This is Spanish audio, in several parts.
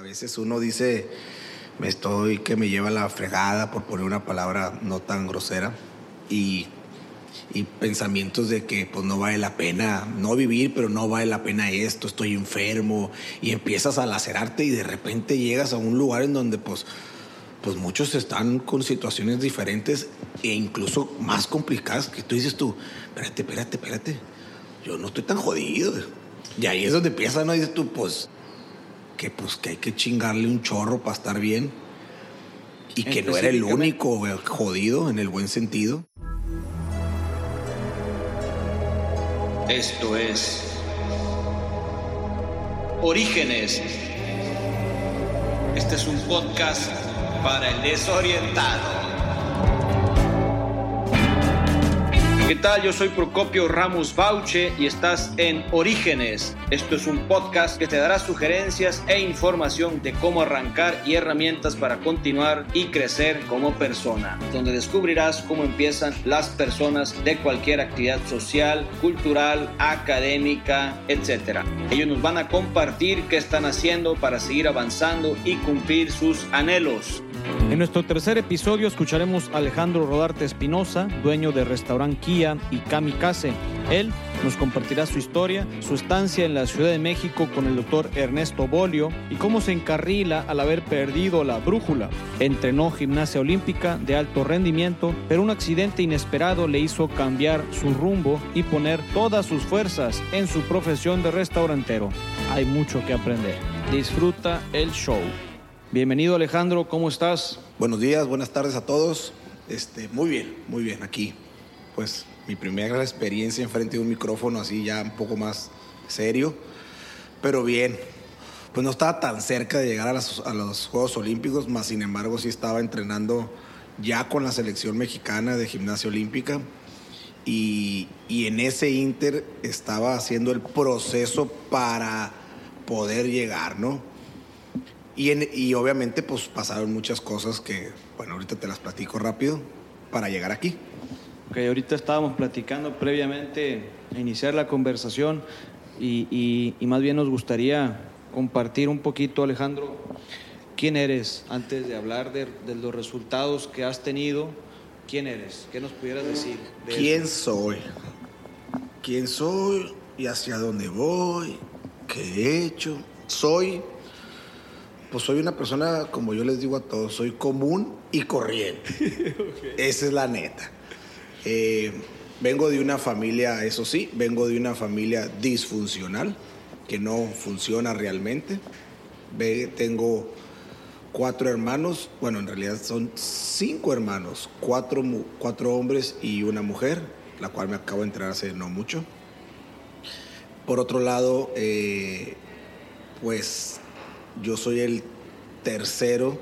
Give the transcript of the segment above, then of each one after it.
A veces uno dice, me estoy que me lleva la fregada por poner una palabra no tan grosera y, pensamientos de que pues no vale la pena no vivir, pero no vale la pena esto, estoy enfermo y empiezas a lacerarte y de repente llegas a un lugar en donde pues pues muchos están con situaciones diferentes e incluso más complicadas que tú dices tú, espérate, espérate, espérate, yo no estoy tan jodido. Y ahí es donde empiezas, ¿no? dices tú, pues, que pues que hay que chingarle un chorro para estar bien. Y que no era el único jodido en el buen sentido. Esto es Orígenes. Este es un podcast para el desorientado. ¿Qué tal? Yo soy Procopio Ramos Bauche y estás en Orígenes. Esto es un podcast que te dará sugerencias e información de cómo arrancar y herramientas para continuar y crecer como persona, donde descubrirás cómo empiezan las personas de cualquier actividad social, cultural, académica, etc. Ellos nos van a compartir qué están haciendo para seguir avanzando y cumplir sus anhelos. En nuestro tercer episodio escucharemos a Alejandro Rodarte Espinosa, dueño de restaurante Kia y Kamikaze. Él nos compartirá su historia, su estancia en la Ciudad de México con el doctor Ernesto Bolio y cómo se encarrila al haber perdido la brújula. Entrenó gimnasia olímpica de alto rendimiento, pero un accidente inesperado le hizo cambiar su rumbo y poner todas sus fuerzas en su profesión de restaurantero. Hay mucho que aprender. Disfruta el show. Bienvenido Alejandro, ¿cómo estás? Buenos días, buenas tardes a todos. Este, muy bien, muy bien, aquí. Pues mi primera experiencia enfrente de un micrófono así ya un poco más serio, pero bien. Pues no estaba tan cerca de llegar a, los Juegos Olímpicos, más sin embargo sí estaba entrenando ya con la selección mexicana de gimnasia olímpica y, y en ese inter estaba haciendo el proceso para poder llegar, ¿no? Y, obviamente pues pasaron muchas cosas que, bueno, ahorita te las platico rápido para llegar aquí. Ok, ahorita estábamos platicando previamente a iniciar la conversación y, más bien nos gustaría compartir un poquito, Alejandro, quién eres antes de hablar de, los resultados que has tenido. ¿Quién eres? ¿Qué nos pudieras decir? ¿Quién soy? ¿Quién soy y hacia dónde voy? ¿Qué he hecho? Soy pues soy una persona, como yo les digo a todos, soy común y corriente. Esa es la neta. Eh, vengo de una familia, eso sí, vengo de una familia disfuncional, que no funciona realmente. tengo cuatro hermanos, bueno, en realidad son cinco hermanos, cuatro, cuatro hombres y una mujer, la cual me acabo de entrar hace no mucho. Por otro lado, eh, pues yo soy el tercero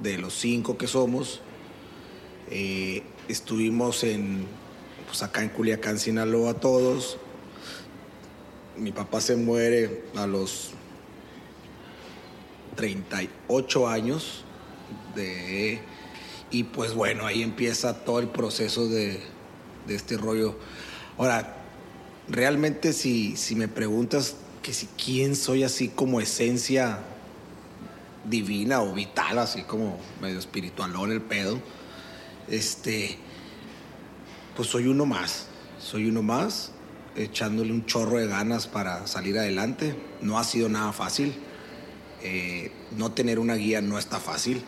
de los cinco que somos. Eh, estuvimos en, pues acá en Culiacán, Sinaloa, todos. Mi papá se muere a los 38 años. De, y pues bueno, ahí empieza todo el proceso de, de este rollo. Ahora, realmente si, si me preguntas que si quién soy así como esencia divina o vital, así como medio espiritualón el pedo, este, pues soy uno más, soy uno más, echándole un chorro de ganas para salir adelante. No ha sido nada fácil. Eh, no tener una guía no está fácil.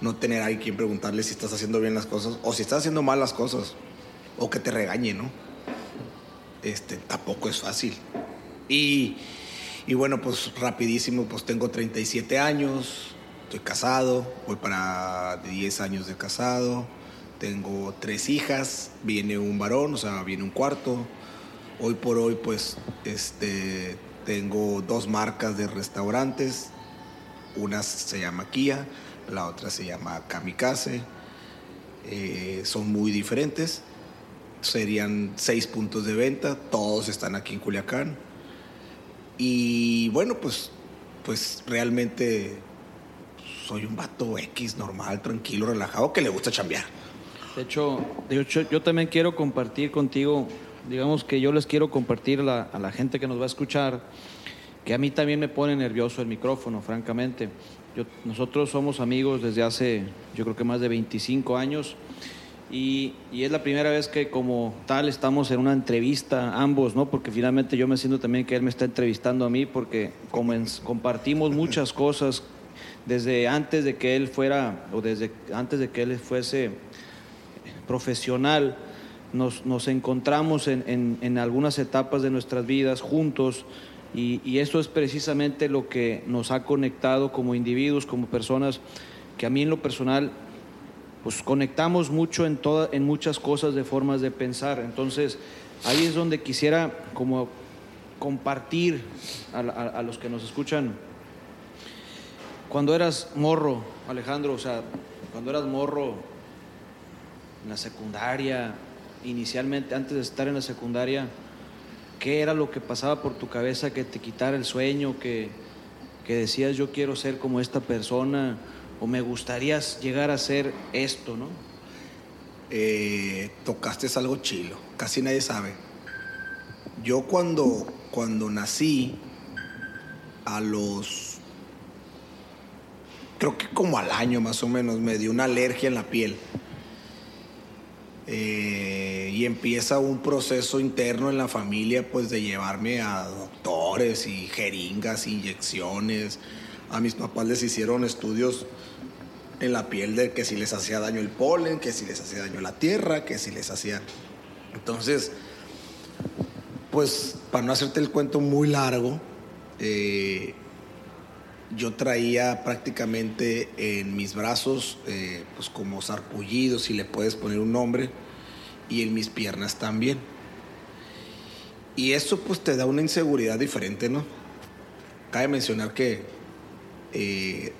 No tener a quien preguntarle si estás haciendo bien las cosas o si estás haciendo mal las cosas. O que te regañe, ¿no? Este, tampoco es fácil. Y, bueno, pues rapidísimo, pues tengo 37 años, estoy casado, voy para 10 años de casado, tengo tres hijas, viene un varón, o sea, viene un cuarto. Hoy por hoy, pues, este, tengo dos marcas de restaurantes, una se llama Kia, la otra se llama Kamikaze. Eh, son muy diferentes. Serían seis puntos de venta, todos están aquí en Culiacán. Y bueno, pues, pues realmente soy un vato X normal, tranquilo, relajado, que le gusta chambear. De hecho, hecho yo también quiero compartir contigo, digamos que yo les quiero compartir a la gente que nos va a escuchar, que a mí también me pone nervioso el micrófono, francamente. nosotros somos amigos desde hace, yo creo que más de 25 años. Y, es la primera vez que como tal estamos en una entrevista ambos, ¿no? Porque finalmente yo me siento también que él me está entrevistando a mí porque compartimos muchas cosas desde antes de que él fuera o desde antes de que él fuese profesional. Nos, nos encontramos en, en, algunas etapas de nuestras vidas juntos y, y esto es precisamente lo que nos ha conectado como individuos, como personas, que a mí en lo personal pues conectamos mucho en, toda, en muchas cosas de formas de pensar. Entonces, ahí es donde quisiera como compartir a, los que nos escuchan. Cuando eras morro, Alejandro, o sea, cuando eras morro en la secundaria, inicialmente, antes de estar en la secundaria, ¿qué era lo que pasaba por tu cabeza que te quitara el sueño, que, que decías yo quiero ser como esta persona? O me gustaría llegar a ser esto, ¿no? Eh, tocaste algo chilo, casi nadie sabe. Yo cuando, cuando nací, a los, creo que como al año más o menos, me dio una alergia en la piel. Eh, y empieza un proceso interno en la familia, pues de llevarme a doctores y jeringas, inyecciones. A mis papás les hicieron estudios en la piel de que si les hacía daño el polen, que si les hacía daño la tierra, que si les hacía... Entonces, pues para no hacerte el cuento muy largo, eh, yo traía prácticamente en mis brazos, eh, pues como sarpullidos, si le puedes poner un nombre, y en mis piernas también. Y eso pues te da una inseguridad diferente, ¿no? Cabe mencionar que eh,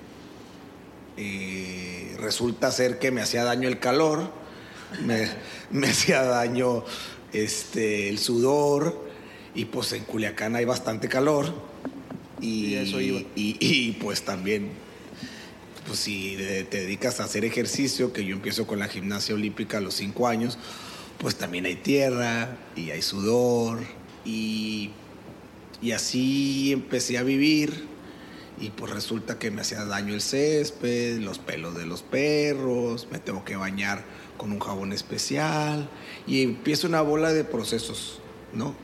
y resulta ser que me hacía daño el calor, me, hacía daño este, el sudor, y pues en Culiacán hay bastante calor. Y, eso Y, pues también, pues si te dedicas a hacer ejercicio, que yo empiezo con la gimnasia olímpica a los cinco años, pues también hay tierra y hay sudor. Y, y así empecé a vivir y pues resulta que me hacía daño el césped, los pelos de los perros, me tengo que bañar con un jabón especial y empieza una bola de procesos, ¿no?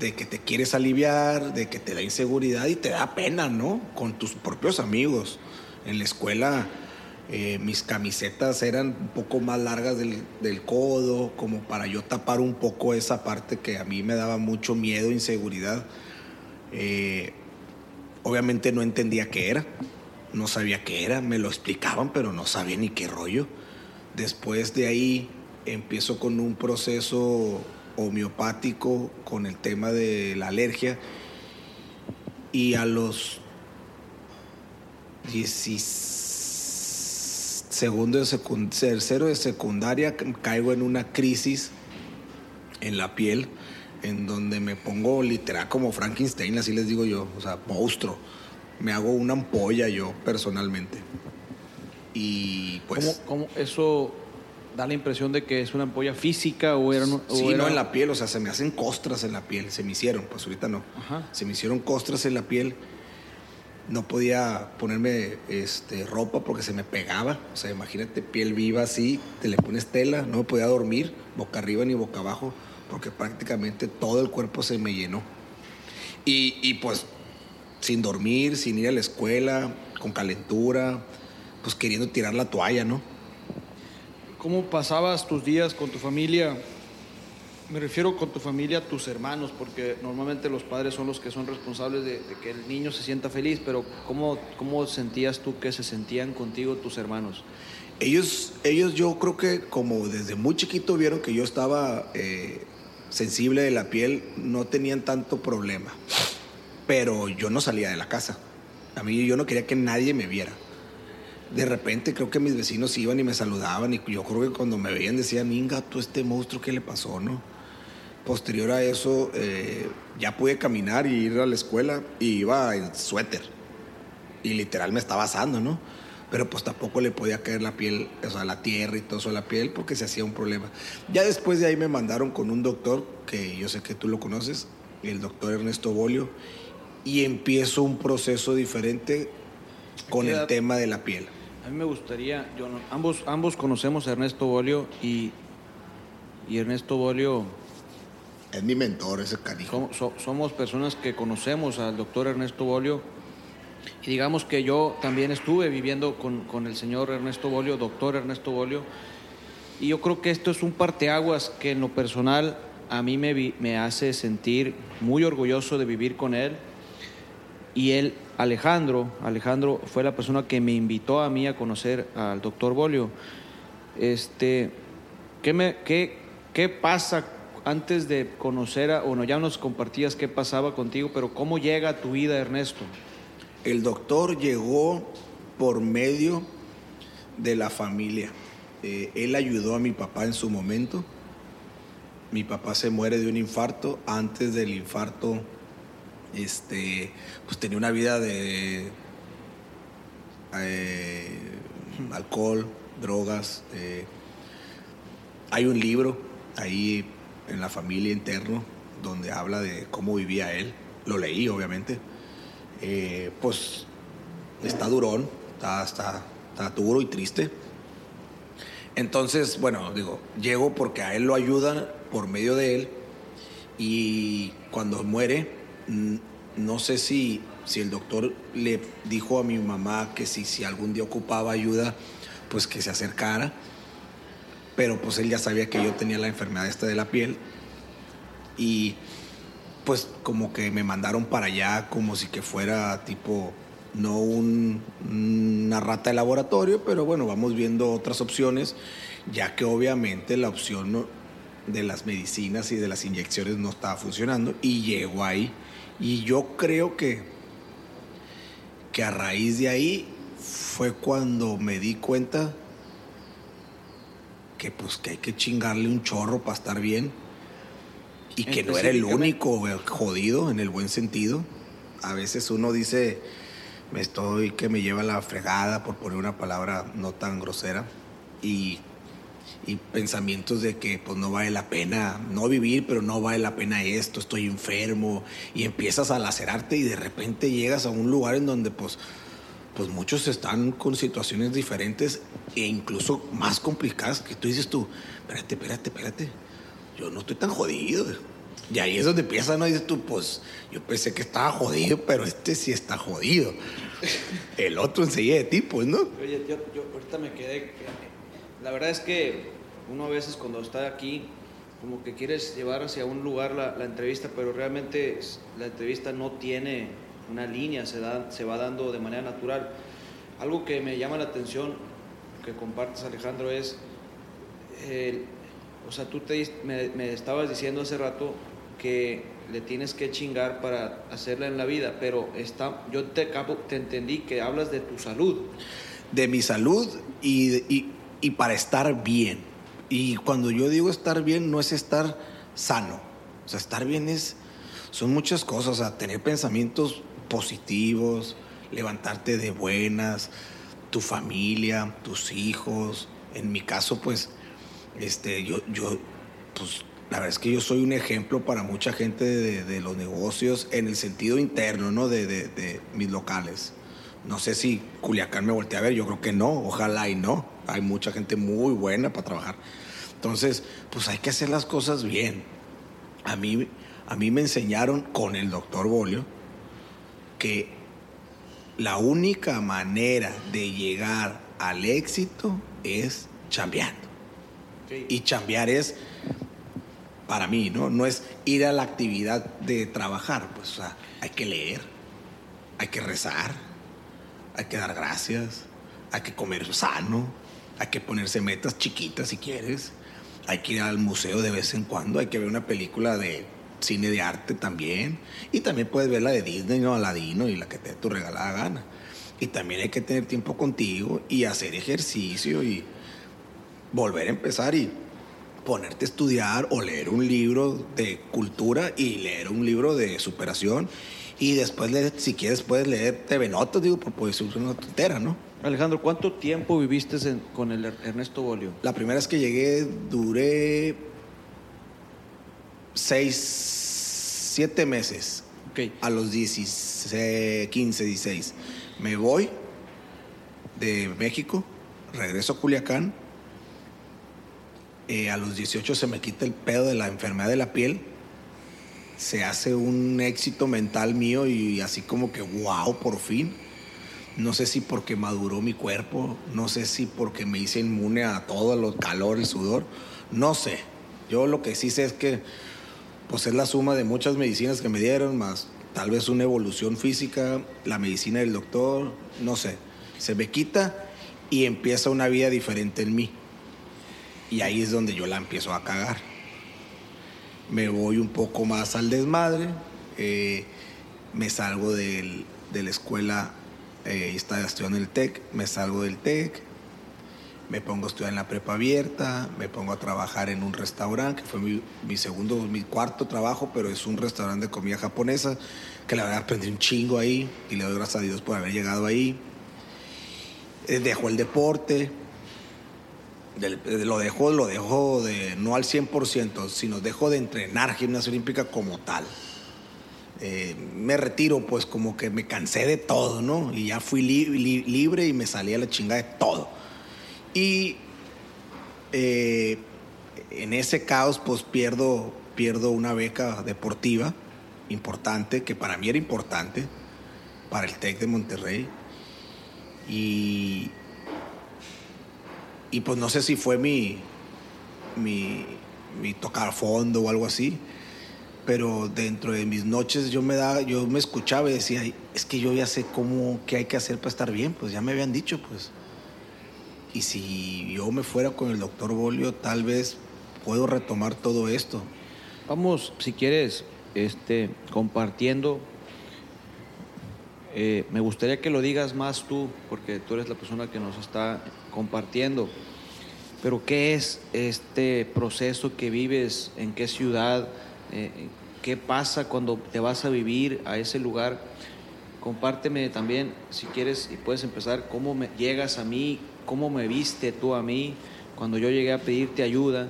De que te quieres aliviar, de que te da inseguridad y te da pena, ¿no? Con tus propios amigos. En la escuela eh, mis camisetas eran un poco más largas del, del, codo, como para yo tapar un poco esa parte que a mí me daba mucho miedo, inseguridad. Eh, Obviamente no entendía qué era, no sabía qué era, me lo explicaban, pero no sabía ni qué rollo. Después de ahí empiezo con un proceso homeopático con el tema de la alergia y a los segundo de tercero de secundaria caigo en una crisis en la piel en donde me pongo literal como Frankenstein, así les digo yo, o sea, monstruo. Me hago una ampolla yo personalmente. Y pues... ¿Cómo, eso da la impresión de que es una ampolla física o era... sí, no en la piel, o sea, se me hacen costras en la piel, se me hicieron, pues ahorita no. Se me hicieron costras en la piel. No podía ponerme este, ropa porque se me pegaba. O sea, imagínate piel viva así, te le pones tela, no me podía dormir, boca arriba ni boca abajo porque prácticamente todo el cuerpo se me llenó. Y, pues sin dormir, sin ir a la escuela, con calentura, pues queriendo tirar la toalla, ¿no? ¿Cómo pasabas tus días con tu familia? Me refiero con tu familia, tus hermanos, porque normalmente los padres son los que son responsables de, que el niño se sienta feliz, pero ¿cómo, ¿cómo sentías tú que se sentían contigo tus hermanos? Ellos, ellos yo creo que como desde muy chiquito vieron que yo estaba eh, sensible de la piel no tenían tanto problema. Pero yo no salía de la casa. A mí yo no quería que nadie me viera. De repente creo que mis vecinos iban y me saludaban y yo creo que cuando me veían decían, Inga, tú este monstruo, ¿qué le pasó, no? Posterior a eso eh, ya pude caminar y ir a la escuela y iba en suéter. Y literal me estaba asando, ¿no? Pero pues tampoco le podía caer la piel, o sea, la tierra y todo eso a la piel porque se hacía un problema. Ya después de ahí me mandaron con un doctor, que yo sé que tú lo conoces, el doctor Ernesto Bolio, y empiezo un proceso diferente con el tema de la piel. A mí me gustaría, yo ambos, ambos conocemos a Ernesto Bolio y, y Ernesto Bolio... Es mi mentor, ese canijo. somos personas que conocemos al doctor Ernesto Bolio y digamos que yo también estuve viviendo con, con el señor Ernesto Bolio, doctor Ernesto Bolio, y yo creo que esto es un parteaguas que en lo personal a mí me, me hace sentir muy orgulloso de vivir con él. Y él, Alejandro, Alejandro fue la persona que me invitó a mí a conocer al doctor Bolio. Este, ¿qué, me, qué, ¿Qué pasa antes de conocer a, bueno, ya nos compartías qué pasaba contigo, pero cómo llega a tu vida Ernesto? El doctor llegó por medio de la familia. Eh, él ayudó a mi papá en su momento. Mi papá se muere de un infarto. Antes del infarto, este, pues tenía una vida de eh, alcohol, drogas. Eh. hay un libro ahí en la familia interno donde habla de cómo vivía él. Lo leí, obviamente. Pues está durón, está, está, está duro y triste. Entonces, bueno, digo, llego porque a él lo ayudan por medio de él y cuando muere, no sé si, si el doctor le dijo a mi mamá que si, si algún día ocupaba ayuda, pues que se acercara, pero pues él ya sabía que yo tenía la enfermedad esta de la piel y pues como que me mandaron para allá como si que fuera tipo no una rata de laboratorio, pero bueno, vamos viendo otras opciones, ya que obviamente la opción de las medicinas y de las inyecciones no estaba funcionando y llegó ahí. Y yo creo que, que a raíz de ahí fue cuando me di cuenta que pues que hay que chingarle un chorro para estar bien y que no era el único jodido en el buen sentido. A veces uno dice, me estoy que me lleva la fregada, por poner una palabra no tan grosera, y, y, pensamientos de que pues no vale la pena no vivir, pero no vale la pena esto, estoy enfermo, y empiezas a lacerarte y de repente llegas a un lugar en donde pues, pues muchos están con situaciones diferentes e incluso más complicadas que tú dices tú, espérate, espérate, espérate, yo no estoy tan jodido y ahí es donde empieza, ¿no? Dices tú, pues yo pensé que estaba jodido, pero este sí está jodido. El otro enseguida de ti, pues, ¿no? Oye, yo, ahorita me quedé. La verdad es que uno a veces cuando está aquí, como que quieres llevar hacia un lugar la, entrevista, pero realmente la entrevista no tiene una línea, se, da, se va dando de manera natural. Algo que me llama la atención, que compartes, Alejandro, es. O sea, tú te, me, estabas diciendo hace rato que le tienes que chingar para hacerla en la vida, pero está, yo te, te entendí que hablas de tu salud. De mi salud y, y, para estar bien. Y cuando yo digo estar bien, no es estar sano. O sea, estar bien es, son muchas cosas, o sea, tener pensamientos positivos, levantarte de buenas, tu familia, tus hijos. En mi caso, pues, este, yo, yo, pues, la verdad es que yo soy un ejemplo para mucha gente de, los negocios en el sentido interno, ¿no? De, mis locales. No sé si Culiacán me voltea a ver, yo creo que no, ojalá y no. Hay mucha gente muy buena para trabajar. Entonces, pues hay que hacer las cosas bien. A mí, a mí me enseñaron con el doctor Bolio que la única manera de llegar al éxito es chambeando. Y chambear es para mí, ¿no? No es ir a la actividad de trabajar, pues, hay que leer, hay que rezar, hay que dar gracias, hay que comer sano, hay que ponerse metas chiquitas si quieres, hay que ir al museo de vez en cuando, hay que ver una película de cine de arte también, y también puedes ver la de Disney, ¿no? Aladino y la que te dé tu regalada gana. Y también hay que tener tiempo contigo y hacer ejercicio y volver a empezar y ponerte a estudiar o leer un libro de cultura y leer un libro de superación. Y después, si quieres, puedes leer TV Notas, digo, por puede ser una tontera, ¿no? Alejandro, ¿cuánto tiempo viviste con el Ernesto Bolio? La primera vez que llegué duré seis, siete meses. A los 15, 16. Me voy de México, regreso a Culiacán. Eh, a los 18 se me quita el pedo de la enfermedad de la piel. Se hace un éxito mental mío y así como que, wow, por fin. No sé si porque maduró mi cuerpo, no sé si porque me hice inmune a todo el calor, y sudor, no sé. Yo lo que sí sé es que pues es la suma de muchas medicinas que me dieron, más tal vez una evolución física, la medicina del doctor, no sé. Se me quita y empieza una vida diferente en mí. Y ahí es donde yo la empiezo a cagar. Me voy un poco más al desmadre, eh, me salgo de la escuela, eh, estaba estudiando el TEC, me salgo del TEC, me pongo a estudiar en la prepa abierta, me pongo a trabajar en un restaurante, que fue mi, segundo, mi cuarto trabajo, pero es un restaurante de comida japonesa, que la verdad aprendí un chingo ahí y le doy gracias a Dios por haber llegado ahí. Eh, dejo el deporte, lo dejo, lo dejo de, no al 100%, sino dejo de entrenar gimnasia olímpica como tal. Eh, me retiro, pues como que me cansé de todo, ¿no? Y ya fui libre y me salí a la chingada de todo. Y eh, en ese caos, pues pierdo, pierdo una beca deportiva importante, que para mí era importante, para el TEC de Monterrey. Y, y pues no sé si fue mi, mi, mi tocar fondo o algo así, pero dentro de mis noches yo me, da, yo me escuchaba y decía, es que yo ya sé cómo, qué hay que hacer para estar bien, pues ya me habían dicho, pues. Y si yo me fuera con el doctor Bolio, tal vez puedo retomar todo esto. Vamos, si quieres, este, compartiendo. Eh, me gustaría que lo digas más tú, porque tú eres la persona que nos está compartiendo. Pero ¿qué es este proceso que vives? ¿En qué ciudad? Eh, ¿Qué pasa cuando te vas a vivir a ese lugar? Compárteme también, si quieres, y puedes empezar, cómo me, llegas a mí, cómo me viste tú a mí cuando yo llegué a pedirte ayuda,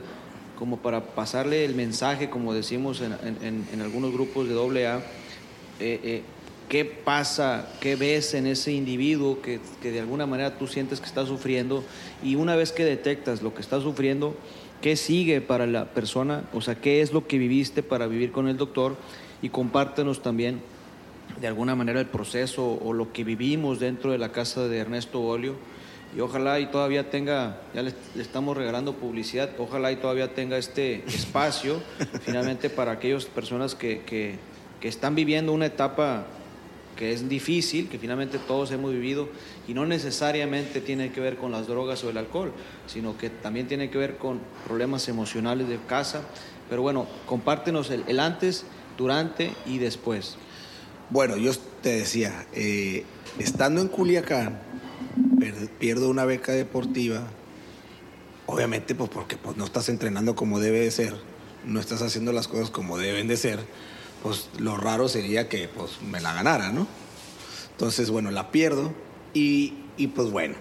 como para pasarle el mensaje, como decimos en, algunos grupos de AA, eh, eh, qué pasa, qué ves en ese individuo que, que, de alguna manera tú sientes que está sufriendo y una vez que detectas lo que está sufriendo, qué sigue para la persona, o sea, qué es lo que viviste para vivir con el doctor y compártenos también de alguna manera el proceso o lo que vivimos dentro de la casa de Ernesto Bolio y ojalá y todavía tenga, ya le, estamos regalando publicidad, ojalá y todavía tenga este espacio finalmente para aquellas personas que, que, que, están viviendo una etapa que es difícil, que finalmente todos hemos vivido y no necesariamente tiene que ver con las drogas o el alcohol, sino que también tiene que ver con problemas emocionales de casa. Pero bueno, compártenos el, antes, durante y después. Bueno, yo te decía, eh, estando en Culiacán, pierdo una beca deportiva, obviamente pues porque pues, no estás entrenando como debe de ser, no estás haciendo las cosas como deben de ser, pues lo raro sería que pues me la ganara, ¿no? Entonces, bueno, la pierdo y, y pues bueno,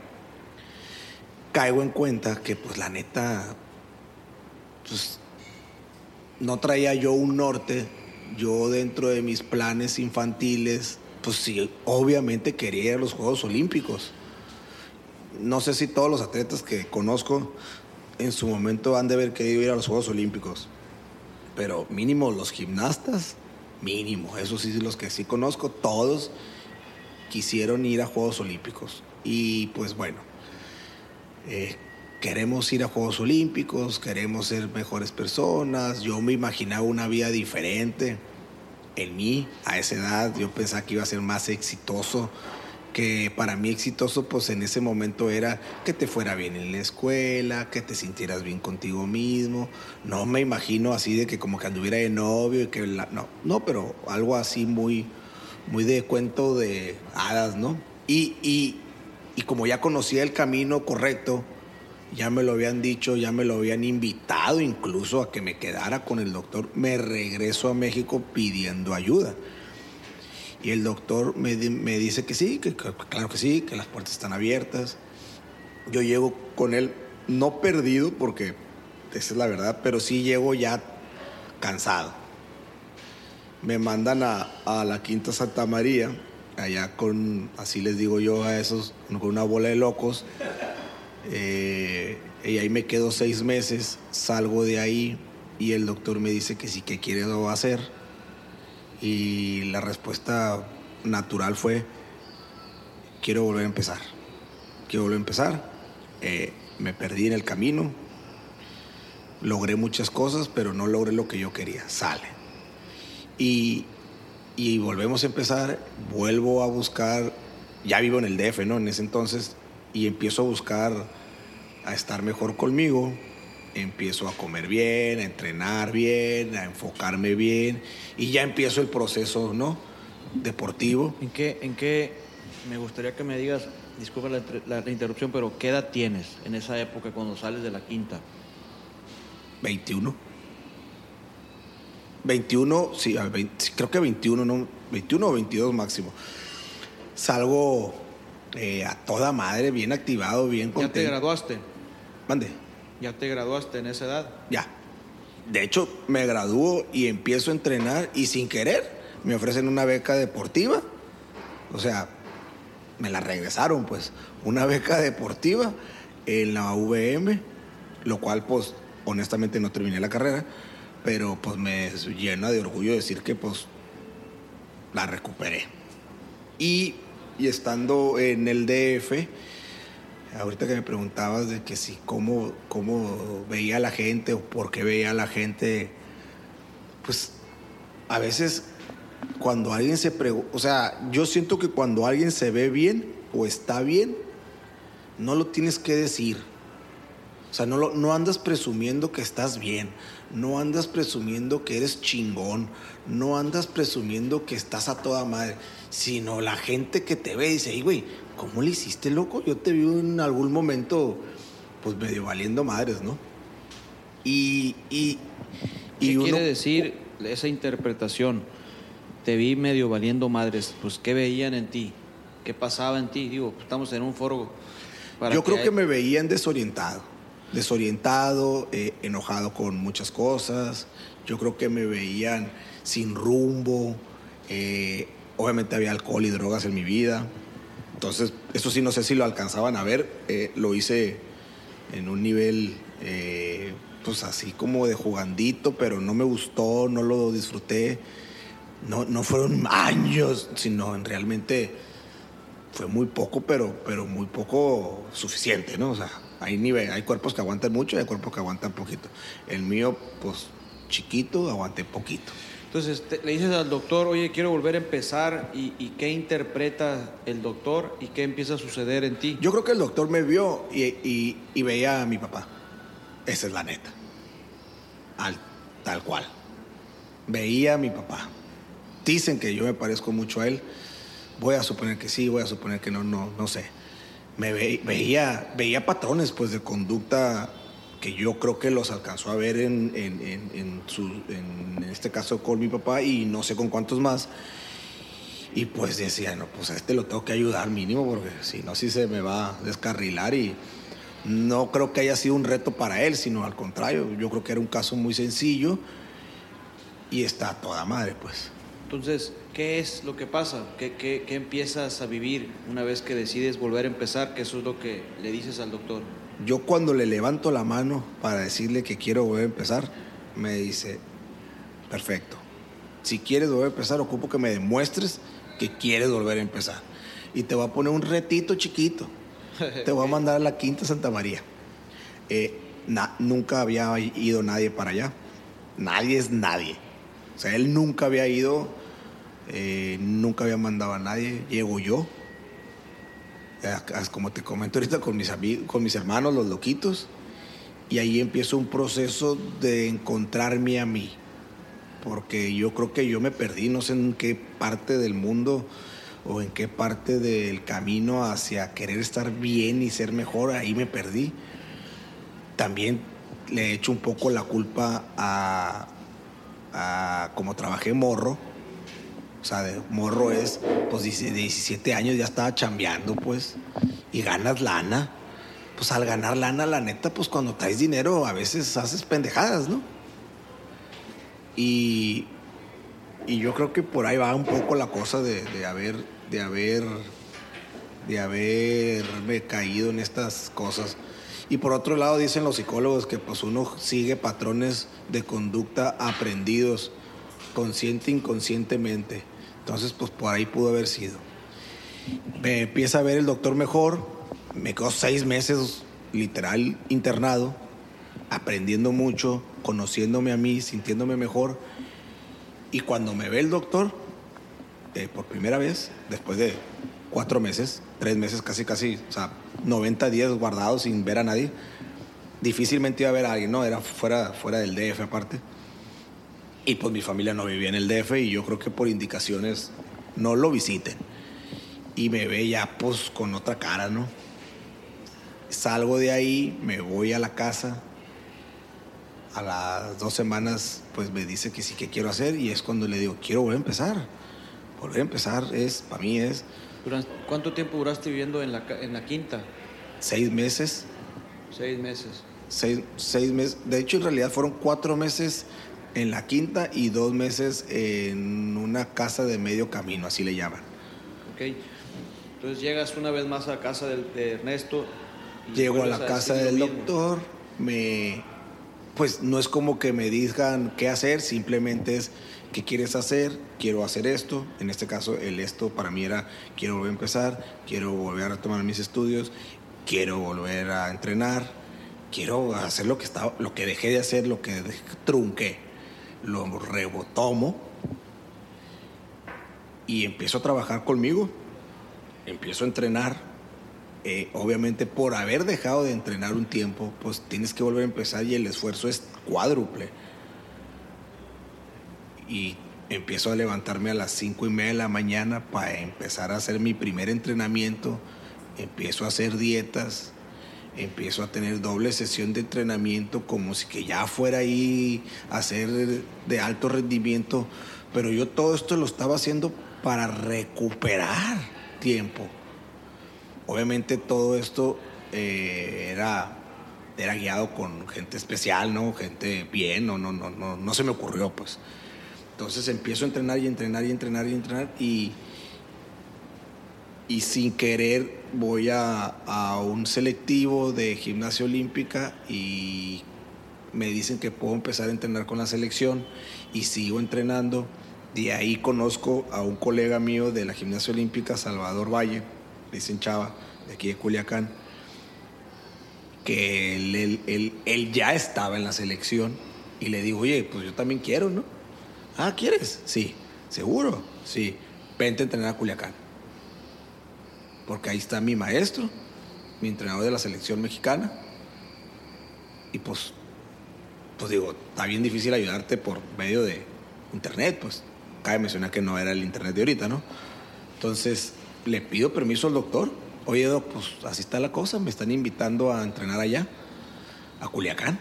caigo en cuenta que pues la neta, pues no traía yo un norte, yo dentro de mis planes infantiles, pues sí, obviamente quería ir a los Juegos Olímpicos no sé si todos los atletas que conozco en su momento han de haber querido ir a los Juegos Olímpicos, pero mínimo los gimnastas, mínimo, eso sí, los que sí conozco, todos quisieron ir a Juegos Olímpicos. Y pues bueno, eh, queremos ir a Juegos Olímpicos, queremos ser mejores personas, yo me imaginaba una vida diferente en mí a esa edad, yo pensaba que iba a ser más exitoso que para mí exitoso pues en ese momento era que te fuera bien en la escuela, que te sintieras bien contigo mismo. No me imagino así de que como que anduviera de novio y que no, no, pero algo así muy muy de cuento de hadas, ¿no? Y, y, y como ya conocía el camino correcto, ya me lo habían dicho, ya me lo habían invitado incluso a que me quedara con el doctor, me regreso a México pidiendo ayuda. Y el doctor me, dice que sí, que, claro que sí, que las puertas están abiertas. Yo llego con él, no perdido, porque esa es la verdad, pero sí llego ya cansado. me mandan a, a la Quinta Santa María, allá con, así les digo yo a esos, con una bola de locos. Eh, y ahí me quedo seis meses, salgo de ahí y el doctor me dice que sí, que quiere hacer. Y la respuesta natural fue, quiero volver a empezar. Quiero volver a empezar. Eh, me perdí en el camino. Logré muchas cosas, pero no logré lo que yo quería. Sale. Y, y volvemos a empezar. Vuelvo a buscar. Ya vivo en el DF, ¿no? En ese entonces. Y empiezo a buscar a estar mejor conmigo. Empiezo a comer bien, a entrenar bien, a enfocarme bien. Y ya empiezo el proceso, ¿no? Deportivo. ¿En qué, en qué me gustaría que me digas, disculpa la, la, interrupción, pero ¿qué edad tienes en esa época cuando sales de la quinta? 21. 21, sí, creo que 21, ¿no? 21 o 22 máximo. Salgo eh, a toda madre, bien activado, bien contento. ¿Ya te graduaste? Mande. ¿Ya te graduaste en esa edad? Ya. De hecho, me gradúo y empiezo a entrenar y sin querer me ofrecen una beca deportiva. O sea, me la regresaron, pues, una beca deportiva en la VM, lo cual, pues, honestamente no terminé la carrera, pero pues me llena de orgullo decir que, pues, la recuperé. Y, y estando en el DF, ahorita que me preguntabas de que si cómo, cómo veía la gente o por qué veía a la gente, pues a veces cuando alguien se pregunta, o sea, yo siento que cuando alguien se ve bien o está bien, no lo tienes que decir. O sea, no, lo, no andas presumiendo que estás bien, no andas presumiendo que eres chingón, no andas presumiendo que estás a toda madre, sino la gente que te ve dice, güey, ¿cómo le hiciste, loco? Yo te vi en algún momento, pues medio valiendo madres, ¿no? Y, y, ¿Qué quiere decir esa interpretación? Te vi medio valiendo madres, pues ¿qué veían en ti? ¿Qué pasaba en ti? Digo, estamos en un foro. Yo creo que me veían desorientado, desorientado, eh, enojado con muchas cosas. Yo creo que me veían sin rumbo. Eh, obviamente había alcohol y drogas en mi vida. Entonces, eso sí, no sé si lo alcanzaban a ver. Eh, lo hice en un nivel, pues así como de jugandito, pero no me gustó, no lo disfruté. No, no fueron años, sino en realmente fue muy poco, pero, pero muy poco suficiente, ¿no? O sea, hay, nivel, hay cuerpos que aguantan mucho y hay cuerpos que aguantan poquito. El mío, pues chiquito, aguanté poquito. Entonces le dices al doctor, oye, quiero volver a empezar, ¿y, qué interpreta el doctor y qué empieza a suceder en ti? Yo creo que el doctor me vio y, veía a mi papá. Esa es la neta. Al, tal cual. Veía a mi papá. Dicen que yo me parezco mucho a él Voy a suponer que sí, voy a suponer que no, no, no sé. Me veía, veía patrones pues de conducta que yo creo que los alcanzó a ver en, en, en, su, en, este caso con mi papá y no sé con cuántos más. Y pues decía, no, pues a este lo tengo que ayudar mínimo porque si no, sí se me va a descarrilar y no creo que haya sido un reto para él, sino al contrario, yo creo que era un caso muy sencillo y está toda madre pues. Entonces, ¿qué es lo que pasa? ¿Qué, ¿Qué, qué, empiezas a vivir una vez que decides volver a empezar? Que eso es lo que le dices al doctor. Yo cuando le levanto la mano para decirle que quiero volver a empezar, me dice, perfecto. Si quieres volver a empezar, ocupo que me demuestres que quieres volver a empezar. Y te voy a poner un retito chiquito. te voy a mandar a la Quinta Santa María. Eh, nunca había ido nadie para allá. Nadie es nadie. O sea, él nunca había ido eh, nunca había mandado a nadie, llego yo. Como te comento ahorita con mis, amigos, con mis hermanos, los loquitos. Y ahí empiezo un proceso de encontrarme a mí. Porque yo creo que yo me perdí, no sé en qué parte del mundo o en qué parte del camino hacia querer estar bien y ser mejor, ahí me perdí. También le he hecho un poco la culpa a, a como trabajé morro, o sea, de morro es, pues de 17 años ya estaba chambeando, pues, y ganas lana. Pues al ganar lana, la neta, pues cuando traes dinero a veces haces pendejadas, ¿no? Y Y yo creo que por ahí va un poco la cosa de, de haber, de haber, de haberme caído en estas cosas. Y por otro lado dicen los psicólogos que pues uno sigue patrones de conducta aprendidos, consciente e inconscientemente. Entonces pues por ahí pudo haber sido. Me empieza a ver el doctor mejor, me quedo seis meses literal internado, aprendiendo mucho, conociéndome a mí, sintiéndome mejor. Y cuando me ve el doctor, eh, por primera vez, después de cuatro meses, tres meses casi, casi, o sea, 90 días guardados sin ver a nadie, difícilmente iba a ver a alguien, ¿no? Era fuera, fuera del DF aparte. Y pues mi familia no vivía en el DF y yo creo que por indicaciones no lo visiten. Y me ve ya pues con otra cara, ¿no? Salgo de ahí, me voy a la casa. A las dos semanas pues me dice que sí que quiero hacer y es cuando le digo, quiero volver a empezar. Volver a empezar es, para mí es... ¿Cuánto tiempo duraste viviendo en la, en la quinta? Seis meses. Seis meses. Seis, seis meses. De hecho, en realidad fueron cuatro meses en la quinta y dos meses en una casa de medio camino, así le llaman. Ok. Entonces llegas una vez más a casa de, Ernesto. Llego a la casa del doctor, me... Pues no es como que me digan qué hacer, simplemente es qué quieres hacer, quiero hacer esto. En este caso, el esto para mí era quiero volver a empezar, quiero volver a retomar mis estudios, quiero volver a entrenar, quiero hacer lo que estaba, lo que dejé de hacer, lo que trunqué lo rebotomo y empiezo a trabajar conmigo. Empiezo a entrenar. Eh, obviamente por haber dejado de entrenar un tiempo, pues tienes que volver a empezar y el esfuerzo es cuádruple. Y empiezo a levantarme a las cinco y media de la mañana para empezar a hacer mi primer entrenamiento. Empiezo a hacer dietas, empiezo a tener doble sesión de entrenamiento como si que ya fuera ahí a hacer de alto rendimiento, pero yo todo esto lo estaba haciendo para recuperar tiempo. Obviamente todo esto eh, era, era guiado con gente especial, ¿no? Gente bien, no, no, no, no, no se me ocurrió, pues. Entonces empiezo a entrenar y entrenar y entrenar y entrenar y y sin querer voy a, un selectivo de gimnasia olímpica y me dicen que puedo empezar a entrenar con la selección y sigo entrenando. De ahí conozco a un colega mío de la gimnasia olímpica, Salvador Valle, dicen Chava, de aquí de Culiacán, que él, él, él, ya estaba en la selección y le digo, oye, pues yo también quiero, ¿no? Ah, ¿quieres? Sí, seguro, sí. Vente a entrenar a Culiacán porque ahí está mi maestro, mi entrenador de la selección mexicana. Y pues, pues digo, está bien difícil ayudarte por medio de internet, pues cabe mencionar que no era el internet de ahorita, ¿no? Entonces, le pido permiso al doctor. Oye, doc, pues así está la cosa, me están invitando a entrenar allá, a Culiacán.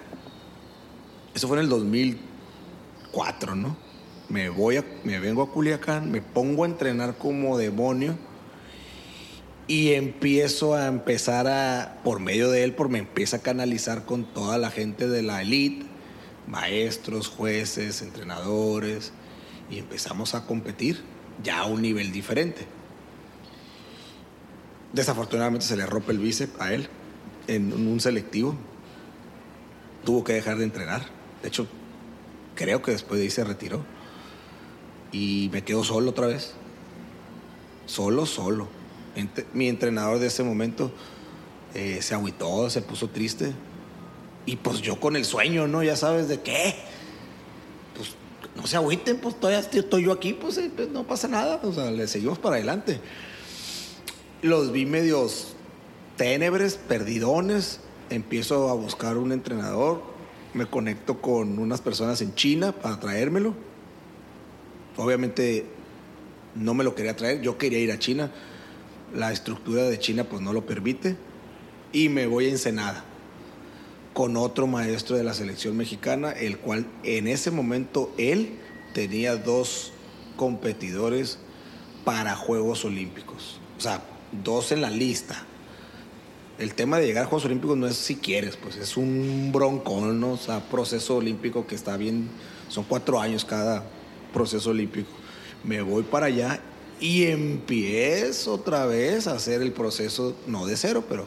Eso fue en el 2004, ¿no? Me voy me vengo a Culiacán, me pongo a entrenar como demonio y empiezo a empezar a, por medio de él, por me empieza a canalizar con toda la gente de la elite, maestros, jueces, entrenadores, y empezamos a competir ya a un nivel diferente. Desafortunadamente se le rompe el bíceps a él en un selectivo. Tuvo que dejar de entrenar. De hecho, creo que después de ahí se retiró. Y me quedo solo otra vez. Solo, solo mi entrenador de ese momento eh, se agüitó, se puso triste. Y pues yo con el sueño, ¿no? Ya sabes de qué. Pues no se agüiten, pues todavía estoy yo aquí, pues, eh, pues, no pasa nada. O sea, le seguimos para adelante. Los vi medios ténebres, perdidones. Empiezo a buscar un entrenador. Me conecto con unas personas en China para traérmelo. Obviamente no me lo quería traer, yo quería ir a China la estructura de China pues no lo permite y me voy a Ensenada con otro maestro de la selección mexicana, el cual en ese momento él tenía dos competidores para Juegos Olímpicos, o sea, dos en la lista. El tema de llegar a Juegos Olímpicos no es si quieres, pues es un broncón, ¿no? O sea, proceso olímpico que está bien, son cuatro años cada, proceso olímpico. Me voy para allá y empiezo otra vez a hacer el proceso, no de cero, pero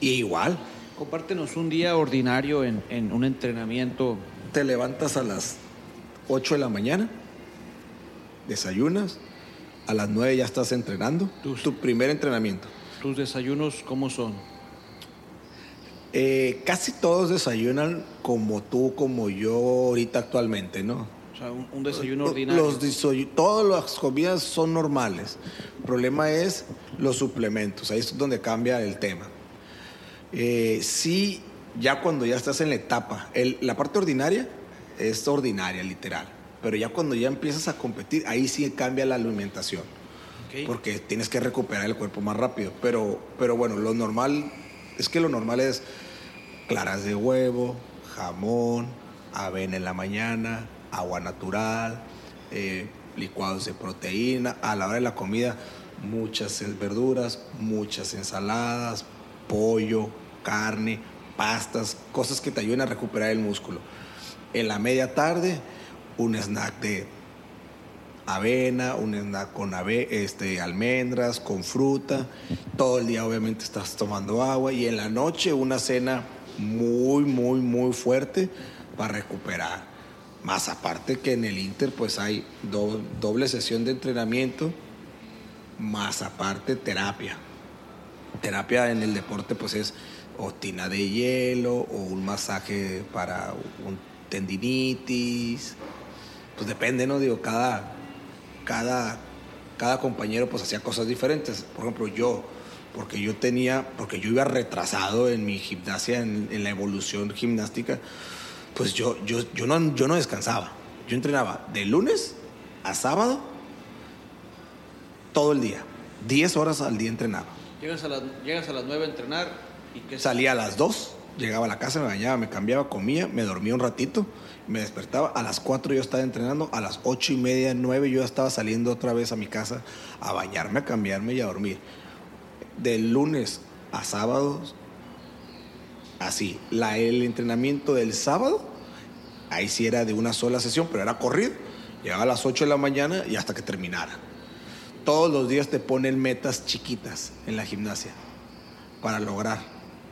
igual. Compártenos un día ordinario en, en un entrenamiento. Te levantas a las 8 de la mañana, desayunas, a las 9 ya estás entrenando, tu primer entrenamiento. ¿Tus desayunos cómo son? Eh, casi todos desayunan como tú, como yo ahorita actualmente, ¿no? Sea, un, desayuno ordinario. Los, todas las comidas son normales. El problema es los suplementos. Ahí es donde cambia el tema. Eh, sí, ya cuando ya estás en la etapa, la parte ordinaria es ordinaria, literal. Pero ya cuando ya empiezas a competir, ahí sí cambia la alimentación. Porque tienes que recuperar el cuerpo más rápido. Pero, pero bueno, lo normal es que lo normal es claras de huevo, jamón, avena en la mañana, agua natural, eh, licuados de proteína. A la hora de la comida, muchas verduras, muchas ensaladas, pollo, carne, pastas, cosas que te ayuden a recuperar el músculo. En la media tarde, un snack de avena, un snack con este, almendras, con fruta. Todo el día obviamente estás tomando agua y en la noche una cena muy, muy, muy fuerte para recuperar. Más aparte que en el Inter pues hay doble sesión de entrenamiento, más aparte terapia. Terapia en el deporte pues es o tina de hielo o un masaje para un tendinitis. Pues depende, ¿no? Digo, cada, cada, cada compañero pues hacía cosas diferentes. Por ejemplo, yo, porque yo tenía, porque yo iba retrasado en mi gimnasia, en, la evolución gimnástica, pues yo, yo, yo, no, yo no descansaba. Yo entrenaba de lunes a sábado todo el día. 10 horas al día entrenaba. Llegas a las, llegas a las 9 a entrenar y ¿qué Salía a las 2, llegaba a la casa, me bañaba, me cambiaba, comía, me dormía un ratito me despertaba, a las 4 yo estaba entrenando, a las 8 y media, 9 yo estaba saliendo otra vez a mi casa a bañarme, a cambiarme y a dormir. De lunes a sábado, así. La, el entrenamiento del sábado, ahí sí era de una sola sesión, pero era corrido. Llegaba a las 8 de la mañana y hasta que terminara. Todos los días te ponen metas chiquitas en la gimnasia para lograr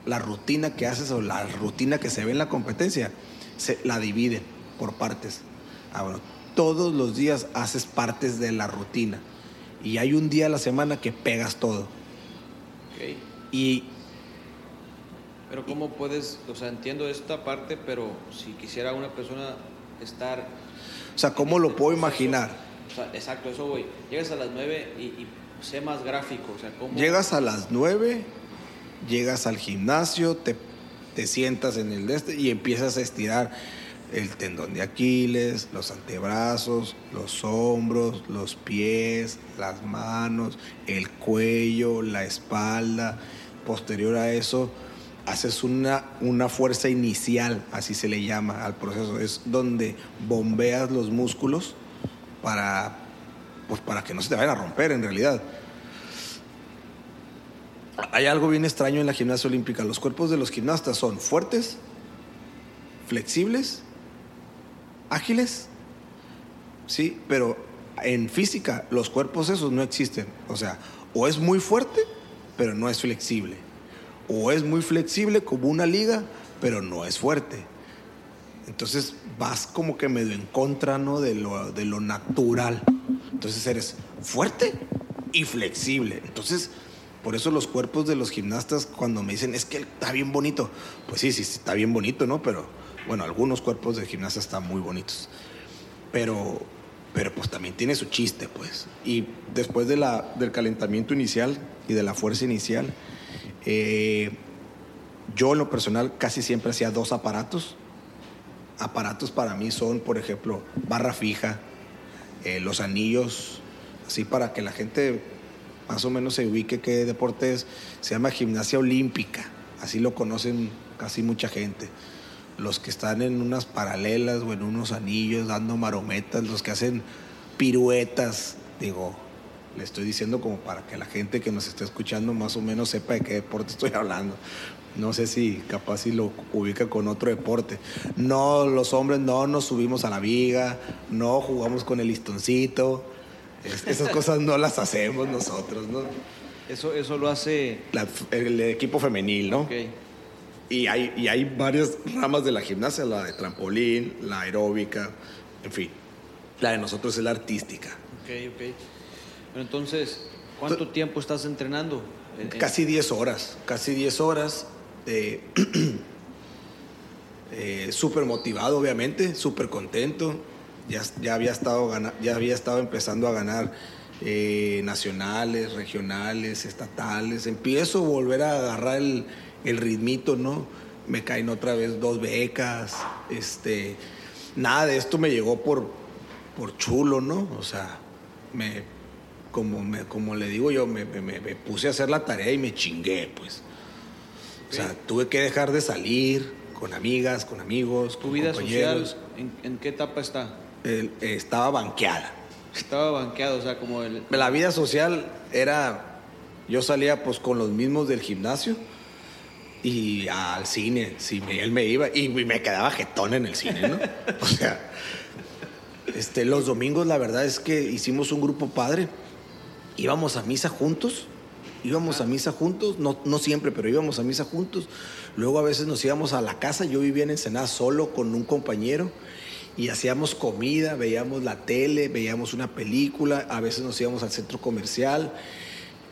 la rutina que haces o la rutina que se ve en la competencia se la dividen por partes. Ah, todos los días haces partes de la rutina y hay un día a la semana que pegas todo. Y pero cómo puedes, o sea, entiendo esta parte, pero si quisiera una persona estar o sea, ¿cómo lo puedo imaginar? exacto, eso voy. Llegas a las 9 y, sé más gráfico, o sea, ¿cómo? Llegas a las 9, llegas al gimnasio, te te sientas en el de este y empiezas a estirar el tendón de Aquiles, los antebrazos, los hombros, los pies, las manos, el cuello, la espalda. Posterior a eso, haces una, una fuerza inicial, así se le llama al proceso. Es donde bombeas los músculos para, pues para que no se te vayan a romper en realidad hay algo bien extraño en la gimnasia olímpica. Los cuerpos de los gimnastas son fuertes, flexibles, ágiles, sí, pero en física los cuerpos esos no existen. O sea, o es muy fuerte, pero no es flexible. O es muy flexible como una liga, pero no es fuerte. Entonces vas como que medio en contra ¿no? de, lo, de lo natural. Entonces eres fuerte y flexible. Entonces por eso los cuerpos de los gimnastas, cuando me dicen, es que está bien bonito, pues sí, sí, está bien bonito, ¿no? Pero bueno, algunos cuerpos de gimnastas están muy bonitos. Pero, pero pues también tiene su chiste, pues. Y después del calentamiento inicial y de la fuerza inicial, eh, yo en lo personal casi siempre hacía dos aparatos. Aparatos para mí son, por ejemplo, barra fija, eh, los anillos, así para que la gente más o menos se ubique qué deporte es, se llama gimnasia olímpica, así lo conocen casi mucha gente. Los que están en unas paralelas o en unos anillos dando marometas, los que hacen piruetas, digo, Le estoy diciendo como para que la gente que nos esté escuchando más o menos sepa de qué deporte estoy hablando. No sé si capaz si lo ubica con otro deporte. No, los hombres no nos subimos a la viga, no jugamos con el listoncito. esas cosas no las hacemos nosotros, ¿no? Eso, eso lo hace... el equipo femenil, ¿no? Okay. Y hay, y hay varias ramas de la gimnasia, la de trampolín, la aeróbica, en fin. La de nosotros es la artística. Ok, ok. Pero entonces, ¿cuánto tiempo estás entrenando? Casi 10 horas, casi 10 horas. Eh, eh, súper motivado, obviamente, súper contento. Ya, ya, había estado, ya había estado empezando a ganar eh, nacionales, regionales, estatales. Empiezo a volver a agarrar el, el ritmito, ¿no? Me caen otra vez dos becas, este, nada de esto me llegó por, por chulo, ¿no? O sea, me, como, me, como le digo yo, me, puse a hacer la tarea y me chingué, pues. O sea, tuve que dejar de salir con amigas, con amigos, ¿Tu vida social ¿en, qué etapa está? estaba banqueada. Estaba banqueado, o sea, como el... La vida social era... Yo salía pues con los mismos del gimnasio y al cine, si él me iba y, me quedaba jetón en el cine, ¿no? o sea, este, los domingos la verdad es que hicimos un grupo padre, íbamos a misa juntos, íbamos a misa juntos, no, no siempre, pero íbamos a misa juntos, luego a veces nos íbamos a la casa, yo vivía en Ensenada solo con un compañero y hacíamos comida, veíamos la tele, veíamos una película, a veces nos íbamos al centro comercial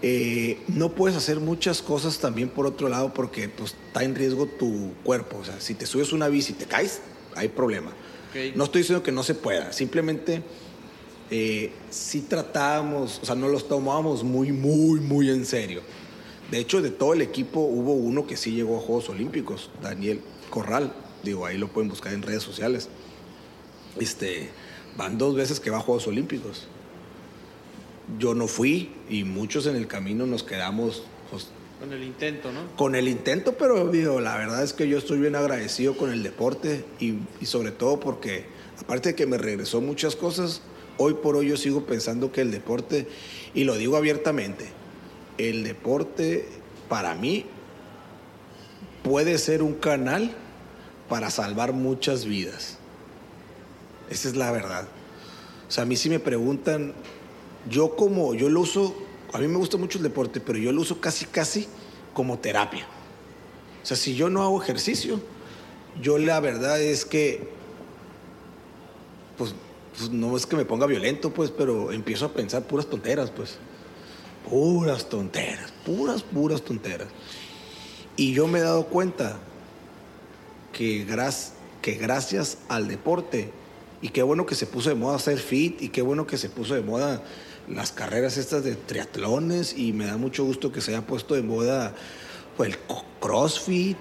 eh, no puedes hacer muchas cosas también por otro lado porque pues, está en riesgo tu cuerpo. O sea, si te subes una bici y te caes, hay problema. No estoy diciendo que no se pueda, simplemente eh, sí tratábamos, o sea, no los tomábamos muy, muy, muy en serio. De hecho, de todo el equipo hubo uno que sí llegó a Juegos Olímpicos, Daniel Corral. Digo, ahí lo pueden buscar en redes sociales. Este, van dos veces que va a Juegos Olímpicos yo no fui y muchos en el camino nos quedamos pues, con el intento, ¿no? Con el intento, pero digo, la verdad es que yo estoy bien agradecido con el deporte y, sobre todo porque, aparte de que me regresó muchas cosas, hoy por hoy yo sigo pensando que el deporte, y lo digo abiertamente, el deporte para mí puede ser un canal para salvar muchas vidas. Esa es la verdad. O sea, a mí si me preguntan yo como, yo lo uso, a mí me gusta mucho el deporte, pero yo lo uso casi, casi como terapia. O sea, si yo no hago ejercicio, yo la verdad es que, pues, pues, no es que me ponga violento, pues, pero empiezo a pensar puras tonteras, pues. Puras tonteras, puras, puras tonteras. Y yo me he dado cuenta que, que gracias al deporte, y qué bueno que se puso de moda ser fit, y qué bueno que se puso de moda las carreras estas de triatlones y me da mucho gusto que se haya puesto de moda pues, el CrossFit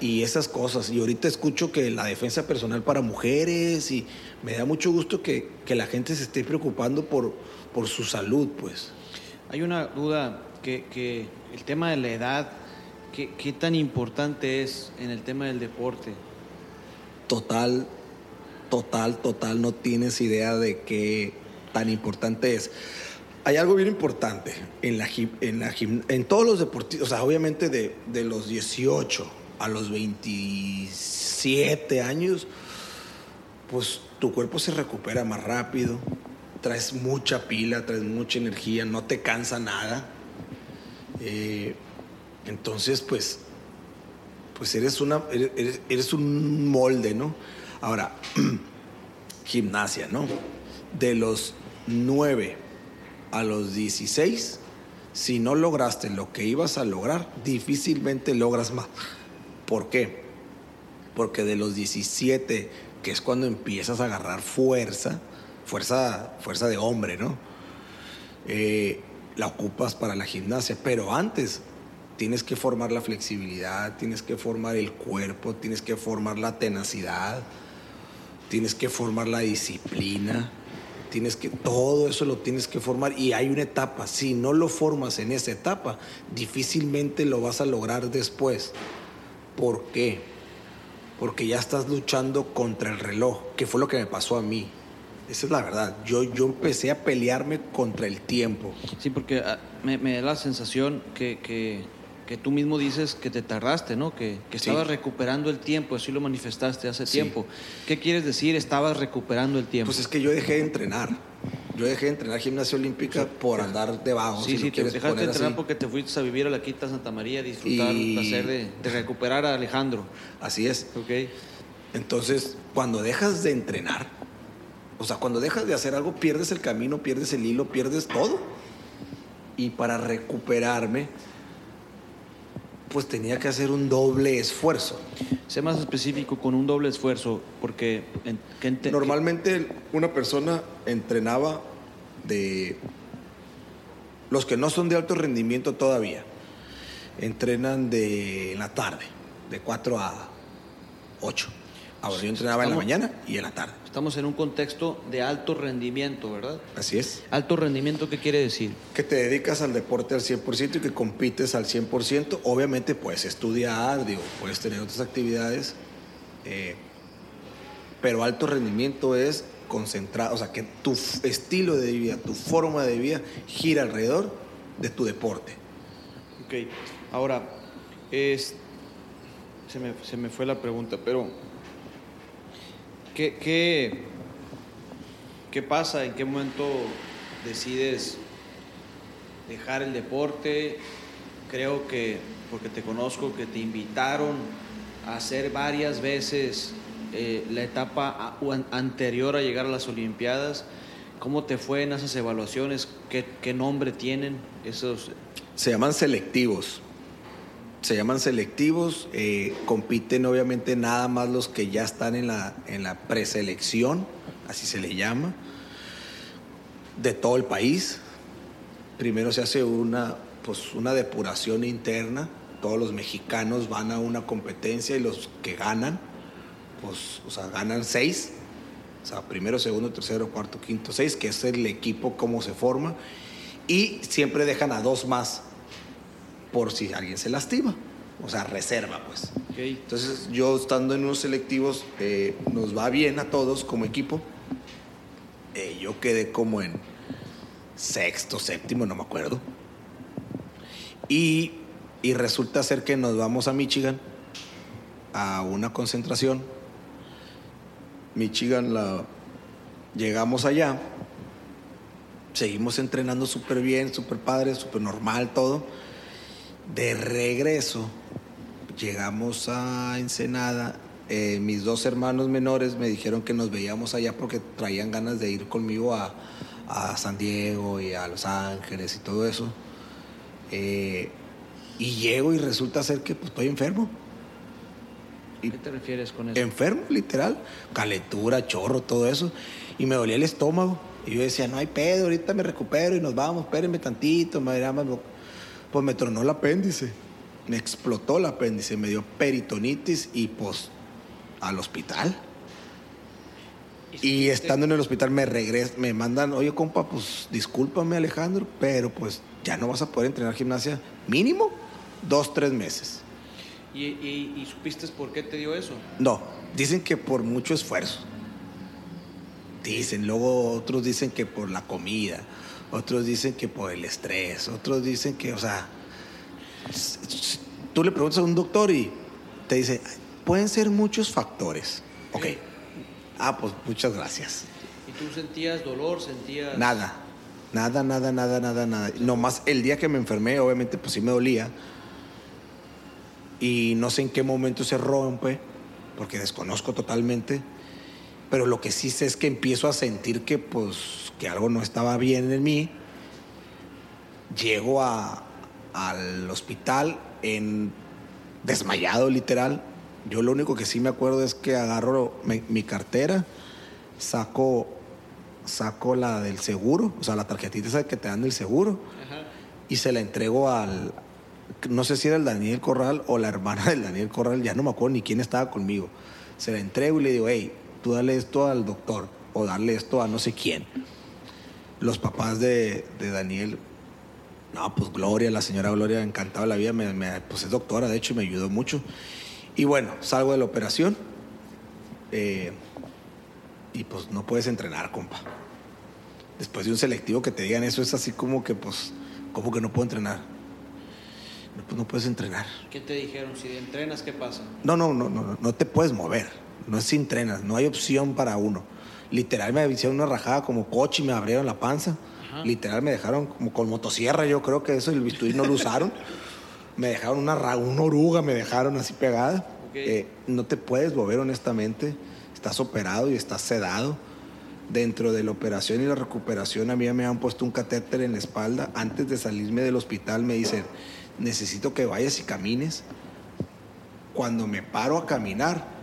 y esas cosas. Y ahorita escucho que la defensa personal para mujeres y me da mucho gusto que, la gente se esté preocupando por, por su salud, pues. Hay una duda que, el tema de la edad, ¿qué, ¿qué tan importante es en el tema del deporte? Total, total, total, no tienes idea de qué tan importante es. Hay algo bien importante en, la, en, la, en todos los deportistas, o sea, obviamente de, de los 18 a los 27 años, pues tu cuerpo se recupera más rápido, traes mucha pila, traes mucha energía, no te cansa nada. Eh, entonces, pues, pues eres, una, eres, eres, un molde, ¿no? Ahora, gimnasia, ¿no? De los 9 a los 16, si no lograste lo que ibas a lograr, difícilmente logras más. ¿Por qué? Porque de los 17, que es cuando empiezas a agarrar fuerza, fuerza, fuerza de hombre, ¿no? Eh, la ocupas para la gimnasia, pero antes tienes que formar la flexibilidad, tienes que formar el cuerpo, tienes que formar la tenacidad, tienes que formar la disciplina tienes que, todo eso lo tienes que formar y hay una etapa. Si no lo formas en esa etapa, difícilmente lo vas a lograr después. ¿Por qué? Porque ya estás luchando contra el reloj, que fue lo que me pasó a mí. Esa es la verdad. Yo, yo empecé a pelearme contra el tiempo. Sí, porque ah, me, me da la sensación que, que, que tú mismo dices que te tardaste, ¿no? Que, que Sí. estabas recuperando el tiempo, así lo manifestaste hace Sí. tiempo. ¿Qué quieres decir? Estabas recuperando el tiempo. Pues es que yo dejé de entrenar. Yo dejé de entrenar gimnasia olímpica por andar debajo. Sí, si sí, te dejaste de entrenar así. porque te fuiste a vivir a la Quinta Santa María, disfrutar Y- placer de, de recuperar a Alejandro. Así es. ¿Ok? Entonces, cuando dejas de entrenar, o sea, cuando dejas de hacer algo, pierdes el camino, pierdes el hilo, pierdes todo. Y para recuperarme, pues tenía que hacer un doble esfuerzo. Sé más específico con un doble esfuerzo, porque... en- que ente- Normalmente una persona entrenaba de... Los que no son de alto rendimiento todavía, entrenan de en la tarde, de 4 a 8. Ahora yo entrenaba en la mañana y en la tarde. Estamos en un contexto de alto rendimiento, ¿verdad? Así es. Alto rendimiento, ¿qué quiere decir? Que te dedicas al deporte al 100% y que compites al 100%. Obviamente puedes estudiar, digo, puedes tener otras actividades, eh, pero alto rendimiento es concentrado, o sea, que tu estilo de vida, tu forma de vida gira alrededor de tu deporte. Ok, ahora, es, se, me, se me fue la pregunta, pero ¿qué, qué, qué pasa? ¿En qué momento decides dejar el deporte? Creo que, porque te conozco, que te invitaron a hacer varias veces eh, la etapa a- anterior a llegar a las Olimpiadas. ¿Cómo te fue en esas evaluaciones? ¿Qué, qué nombre tienen esos Se llaman selectivos. Se llaman selectivos, eh, compiten obviamente nada más los que ya están en la, en la preselección, así se le llama, de todo el país. Primero se hace una, pues, una depuración interna, todos los mexicanos van a una competencia y los que ganan, pues, o sea, ganan seis, o sea, primero, segundo, tercero, cuarto, quinto, seis, que es el equipo, cómo se forma, y siempre dejan a dos más por si alguien se lastima, o sea, reserva, pues. Entonces, yo estando en unos selectivos, eh, nos va bien a todos como equipo. Eh, yo quedé como en sexto, séptimo, no me acuerdo. Y, y resulta ser que nos vamos a Michigan a una concentración. Michigan la llegamos allá. Seguimos entrenando súper bien, súper padre, súper normal todo. De regreso, llegamos a Ensenada. eh, mis dos hermanos menores me dijeron que nos veíamos allá porque traían ganas de ir conmigo a, a San Diego y a Los Ángeles y todo eso. Eh, y llego y resulta ser que pues, estoy enfermo. ¿A qué te refieres con eso? Enfermo, literal. Calentura, chorro, todo eso. Y me dolía el estómago. Y yo decía, no hay pedo, ahorita me recupero y nos vamos, espérenme tantito. me dirá más- Pues me tronó el apéndice. Me explotó el apéndice, me dio peritonitis y pues al hospital. Y estando en el hospital me regresan, me mandan, oye compa, pues discúlpame Alejandro, pero pues ya no vas a poder entrenar gimnasia mínimo dos, tres meses. ¿Y, y, y supiste por qué te dio eso? No, dicen que por mucho esfuerzo. Dicen, luego otros dicen que por la comida, otros dicen que por el estrés, otros dicen que, o sea, tú le preguntas a un doctor y te dice, pueden ser muchos factores. Ok. Ah, pues muchas gracias. ¿Y tú sentías dolor, sentías... Nada, nada, nada, nada, nada, nada. Nomás el día que me enfermé, obviamente, pues sí me dolía. Y no sé en qué momento se rompe, porque desconozco totalmente. Pero lo que sí sé es que empiezo a sentir que, pues, que algo no estaba bien en mí. Llego a- al hospital en desmayado, literal. Yo lo único que sí me acuerdo es que agarro mi- mi cartera, saco saco la del seguro, o sea, la tarjetita esa que te dan del seguro, Ajá. y se la entrego al, no sé si era el Daniel Corral o la hermana del Daniel Corral, ya no me acuerdo ni quién estaba conmigo. Se la entrego y le digo, hey, tú dale esto al doctor o darle esto a no sé quién. Los papás de, de Daniel, no, pues Gloria, la señora Gloria, encantada la vida, me, me- pues es doctora, de hecho, y me ayudó mucho. Y bueno, salgo de la operación. eh, y pues no puedes entrenar, compa. Después de un selectivo que te digan eso es así como que pues, como que no puedo entrenar. No, pues no puedes entrenar. ¿Qué te dijeron? Si entrenas, ¿qué pasa? No, no, no, no, no te puedes mover. No es si entrenas, no hay opción para uno. Literal me hicieron una rajada como coche y me abrieron la panza. Literal me dejaron como con motosierra, yo creo que eso el bisturí no lo usaron. me dejaron una, una oruga, me dejaron así pegada. Eh, no te puedes mover honestamente. Estás operado y estás sedado. Dentro de la operación y la recuperación a mí me han puesto un catéter en la espalda. Antes de salirme del hospital me dicen, necesito que vayas y camines. Cuando me paro a caminar,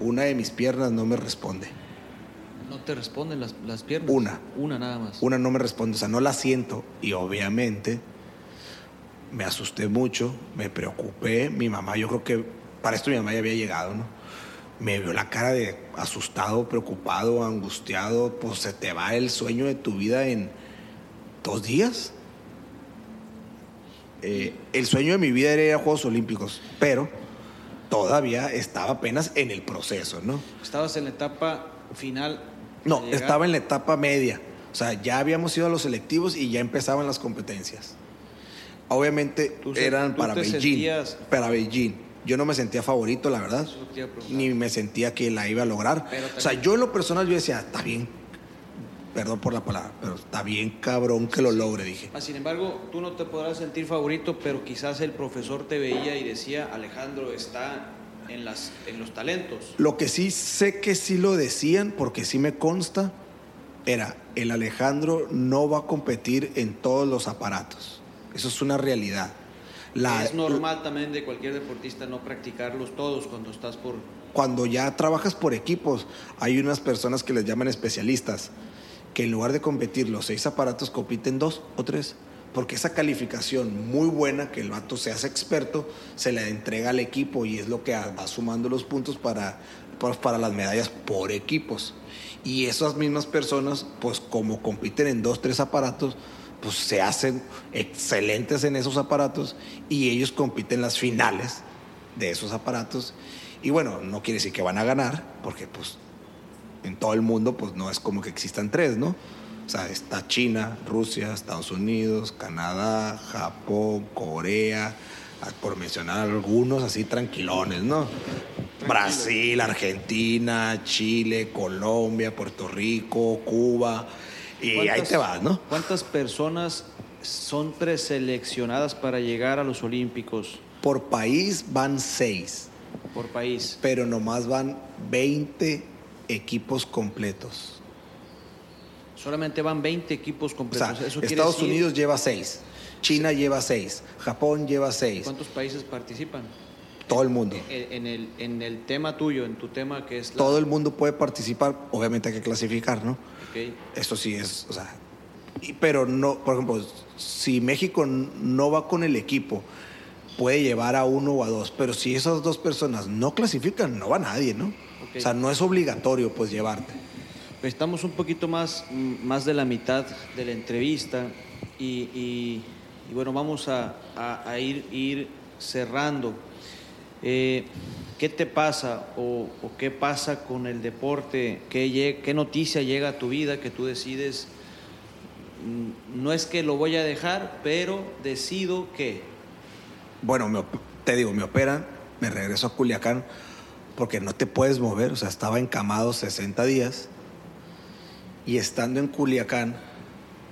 una de mis piernas no me responde. ¿No te responden las, las piernas? Una. Una nada más. Una no me responde, o sea, no la siento. Y obviamente me asusté mucho, me preocupé. Mi mamá, yo creo que para esto mi mamá ya había llegado, ¿no? Me vio la cara de asustado, preocupado, angustiado. Pues se te va el sueño de tu vida en dos días. Eh, el sueño de mi vida era ir a Juegos Olímpicos, pero todavía estaba apenas en el proceso, ¿no? Estabas en la etapa final. No, estaba en la etapa media. O sea, ya habíamos ido a los selectivos y ya empezaban las competencias. Obviamente eran para Beijing. Para Beijing. Yo no me sentía favorito, la verdad. Ni me sentía que la iba a lograr. O sea, yo en lo personal yo decía, está bien, perdón por la palabra, pero está bien cabrón que lo logre, dije. Ah, sin embargo, tú no te podrás sentir favorito, pero quizás el profesor te veía y decía, Alejandro está en, las, en los talentos. Lo que sí sé que sí lo decían, porque sí me consta, era, el Alejandro no va a competir en todos los aparatos. Eso es una realidad. es normal también de cualquier deportista no practicarlos todos cuando estás por... Cuando ya trabajas por equipos, hay unas personas que les llaman especialistas, que en lugar de competir los seis aparatos, compiten dos o tres. Porque esa calificación muy buena, que el vato se hace experto, se le entrega al equipo y es lo que va sumando los puntos para, para las medallas por equipos. Y esas mismas personas, pues como compiten en dos, tres aparatos, pues se hacen excelentes en esos aparatos y ellos compiten las finales de esos aparatos. Y bueno, no quiere decir que van a ganar, porque pues en todo el mundo pues no es como que existan tres, ¿no? O sea, está China, Rusia, Estados Unidos, Canadá, Japón, Corea, por mencionar algunos así tranquilones, ¿no? Brasil, Argentina, Chile, Colombia, Puerto Rico, Cuba. Y ahí te vas, ¿no? ¿Cuántas personas son preseleccionadas para llegar a los Olímpicos? Por país van seis. Por país. Pero nomás van 20 equipos completos. Solamente van 20 equipos completos. Estados Unidos lleva seis. China lleva seis. Japón lleva seis. ¿Cuántos países participan? Todo el mundo. En, el, en el tema tuyo, en tu tema que es... Todo el mundo puede participar, obviamente hay que clasificar, ¿no? Eso sí es, o sea, pero no, por ejemplo, si México no va con el equipo, puede llevar a uno o a dos, pero si esas dos personas no clasifican, no va nadie, ¿no? O sea, no es obligatorio pues llevarte. Estamos un poquito más, más de la mitad de la entrevista y, bueno, vamos a, ir, ir cerrando. Eh, ¿Qué te pasa o, qué pasa con el deporte? ¿Qué, ¿Qué noticia llega a tu vida que tú decides? Mm, no es que lo voy a dejar, pero decido que. Bueno, te digo, me operan, me regreso a Culiacán porque no te puedes mover, o sea, estaba encamado 60 días y estando en Culiacán,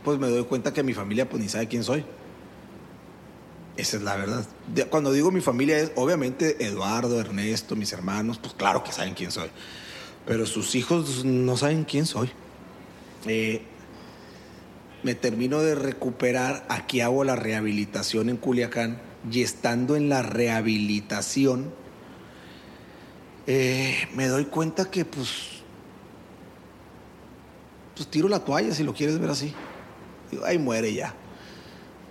pues me doy cuenta que mi familia pues ni sabe quién soy. Esa es la verdad. Cuando digo mi familia es, obviamente, Eduardo, Ernesto, mis hermanos, pues claro que saben quién soy. Pero sus hijos no saben quién soy. Eh, me termino de recuperar, aquí hago la rehabilitación en Culiacán y estando en la rehabilitación, eh, me doy cuenta que pues, pues tiro la toalla si lo quieres ver así. Digo, ahí muere ya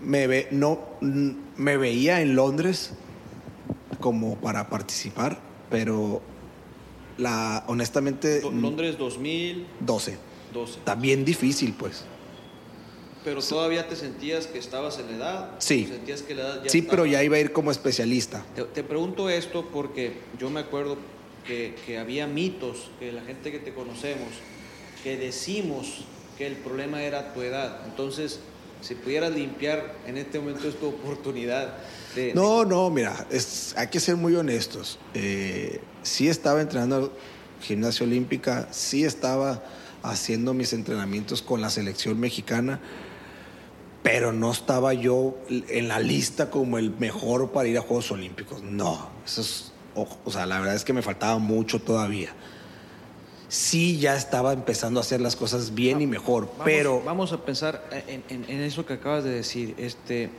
me, ve, no, me veía en Londres como para participar, pero la, honestamente... Londres 2012. 12. También difícil, pues. Pero todavía te sentías que estabas en la edad. Sí. Sentías que la edad sí, pero ya iba a ir como especialista. Te, te, pregunto esto porque yo me acuerdo que, había mitos, que la gente que te conocemos, que decimos que el problema era tu edad. Entonces, si pudieras limpiar en este momento es tu oportunidad. De, no, no, mira, hay que ser muy honestos. Eh, sí estaba entrenando gimnasia olímpica, sí estaba haciendo mis entrenamientos con la selección mexicana, pero no estaba yo en la lista como el mejor para ir a Juegos Olímpicos. No, eso es, o sea, la verdad es que me faltaba mucho todavía sí ya estaba empezando a hacer las cosas bien y mejor, pero... Vamos a pensar en, eso que acabas de decir. Este,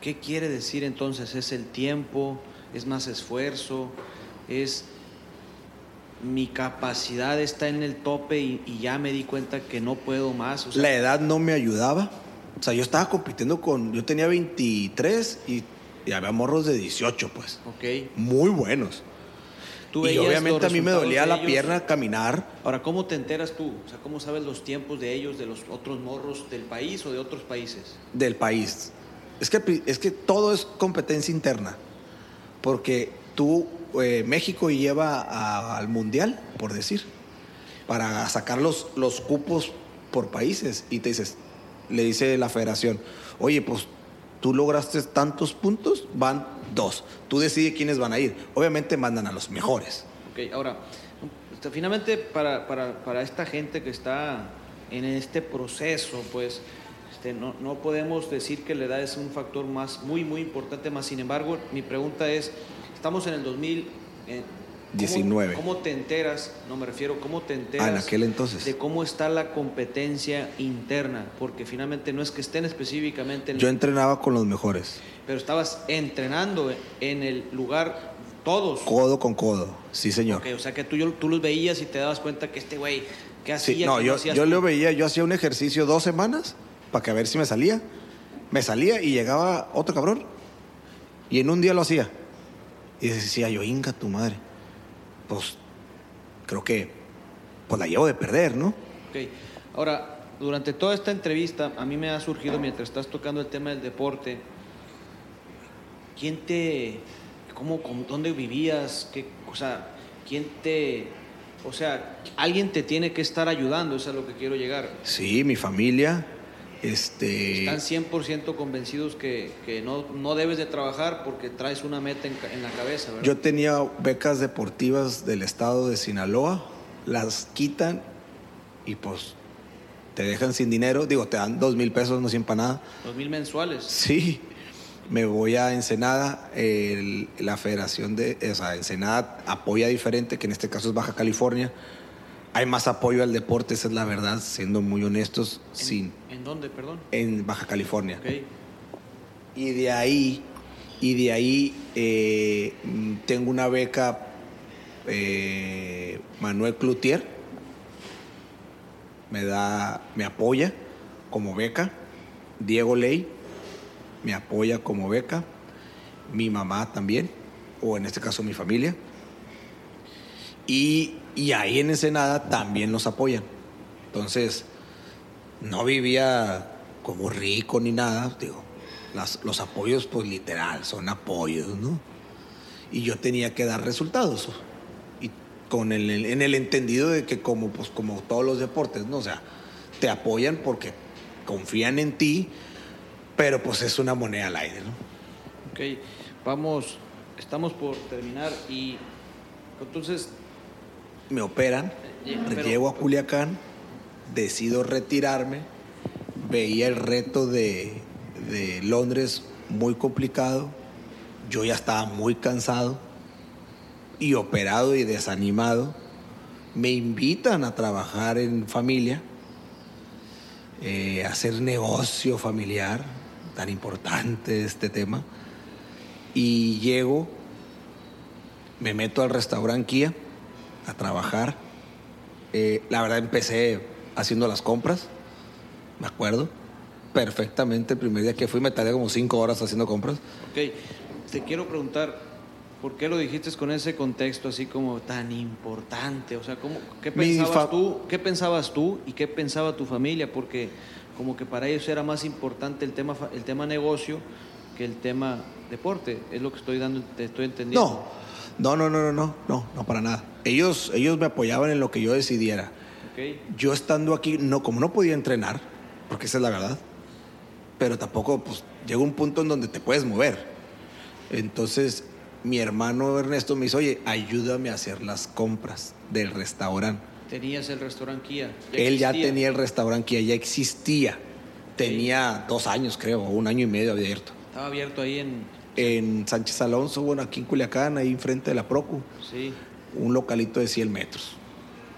¿Qué quiere decir entonces? ¿Es el tiempo? ¿Es más esfuerzo? ¿Es mi capacidad está en el tope y, ya me di cuenta que no puedo más? La edad no me ayudaba. O sea, yo estaba compitiendo con... Yo tenía 23 y, y había morros de 18, pues. Ok. Muy buenos y obviamente a mí me dolía la pierna caminar. Ahora, ¿cómo te enteras tú? O sea, ¿cómo sabes los tiempos de ellos, de los otros morros del país o de otros países? Del país. Es que, es que todo es competencia interna. Porque tú, eh, México lleva al Mundial, por decir, para sacar los, los cupos por países. Y te dices, le dice la federación, oye, pues tú lograste tantos puntos, van dos. Tú decides quiénes van a ir. Obviamente mandan a los mejores. Ok, ahora, este, finalmente para, para, para esta gente que está en este proceso, pues este, no, no, podemos decir que la edad es un factor más muy, muy importante, más sin embargo, mi pregunta es, estamos en el 2000, 19. ¿Cómo te enteras? No me refiero, ¿cómo te enteras? Ah, en aquel entonces. De cómo está la competencia interna, porque finalmente no es que estén específicamente. En Yo entrenaba con los mejores. Pero estabas entrenando en el lugar todos. Codo con codo, sí señor. o sea que tú, tú los veías y te dabas cuenta que este güey, ¿qué hacía? Sí, no, yo, yo lo veía, yo hacía un ejercicio dos semanas para que a ver si me salía. Me salía y llegaba otro cabrón. Y en un día lo hacía. Y decía yo, inga tu madre pues creo que pues la llevo de perder, ¿no? Ok. Ahora, durante toda esta entrevista, a mí me ha surgido mientras estás tocando el tema del deporte, ¿quién te, cómo, dónde vivías? Qué, o sea, ¿quién te, o sea, alguien te tiene que estar ayudando, eso es a lo que quiero llegar. Sí, mi familia, este... Están 100% convencidos que, que no, no, debes de trabajar porque traes una meta en, en, la cabeza, ¿verdad? Yo tenía becas deportivas del estado de Sinaloa, las quitan y pues te dejan sin dinero, digo, te dan dos mil pesos, no siempre para nada. ¿Dos mil mensuales? Sí, me voy a Ensenada, la federación de, o sea, Ensenada apoya diferente, que en este caso es Baja California, hay más apoyo al deporte, esa es la verdad, siendo muy honestos. ¿En, sin, ¿en dónde, perdón? En Baja California. Okay. Y de ahí, y de ahí eh, tengo una beca eh, Manuel Cloutier, me da, me apoya como beca. Diego Ley me apoya como beca. Mi mamá también, o en este caso mi familia. Y y ahí en Ensenada también nos apoyan. Entonces, no vivía como rico ni nada, digo, los apoyos pues literal, son apoyos, ¿no? Y yo tenía que dar resultados. Y con el, en el entendido de que como, pues, como todos los deportes, ¿no? O sea, te apoyan porque confían en ti, pero pues es una moneda al aire, ¿no? Ok, vamos, estamos por terminar y entonces me operan, llego a Culiacán, decido retirarme, veía el reto de, de Londres muy complicado, yo ya estaba muy cansado y operado y desanimado. Me invitan a trabajar en familia, eh, hacer negocio familiar, tan importante este tema. Y llego, me meto al restaurante Kia a trabajar. Eh, la verdad empecé haciendo las compras, me acuerdo perfectamente. El primer día que fui me tardé como cinco horas haciendo compras. Ok, te quiero preguntar, ¿por qué lo dijiste con ese contexto así como tan importante? O sea, ¿cómo, qué, pensabas tú, ¿qué pensabas tú y qué pensaba tu familia? Porque como que para ellos era más importante el tema, el tema negocio que el tema deporte. Es lo que estoy dando, te estoy entendiendo. No No, no, no, no, no, no, no para nada. Ellos, ellos me apoyaban en lo que yo decidiera. Yo estando aquí, no, como no podía entrenar, porque esa es la verdad, pero tampoco, pues, llega un punto en donde te puedes mover. Entonces, mi hermano Ernesto me dice, oye, ayúdame a hacer las compras del restaurante. ¿Tenías el restaurante Kia? Él ya tenía el restaurante Kia, ya existía. Tenía dos años, creo, o un año y medio abierto. Estaba abierto ahí en... En Sánchez Alonso, bueno, aquí en Culiacán, ahí enfrente de la Procu. Sí. Un localito de 100 metros.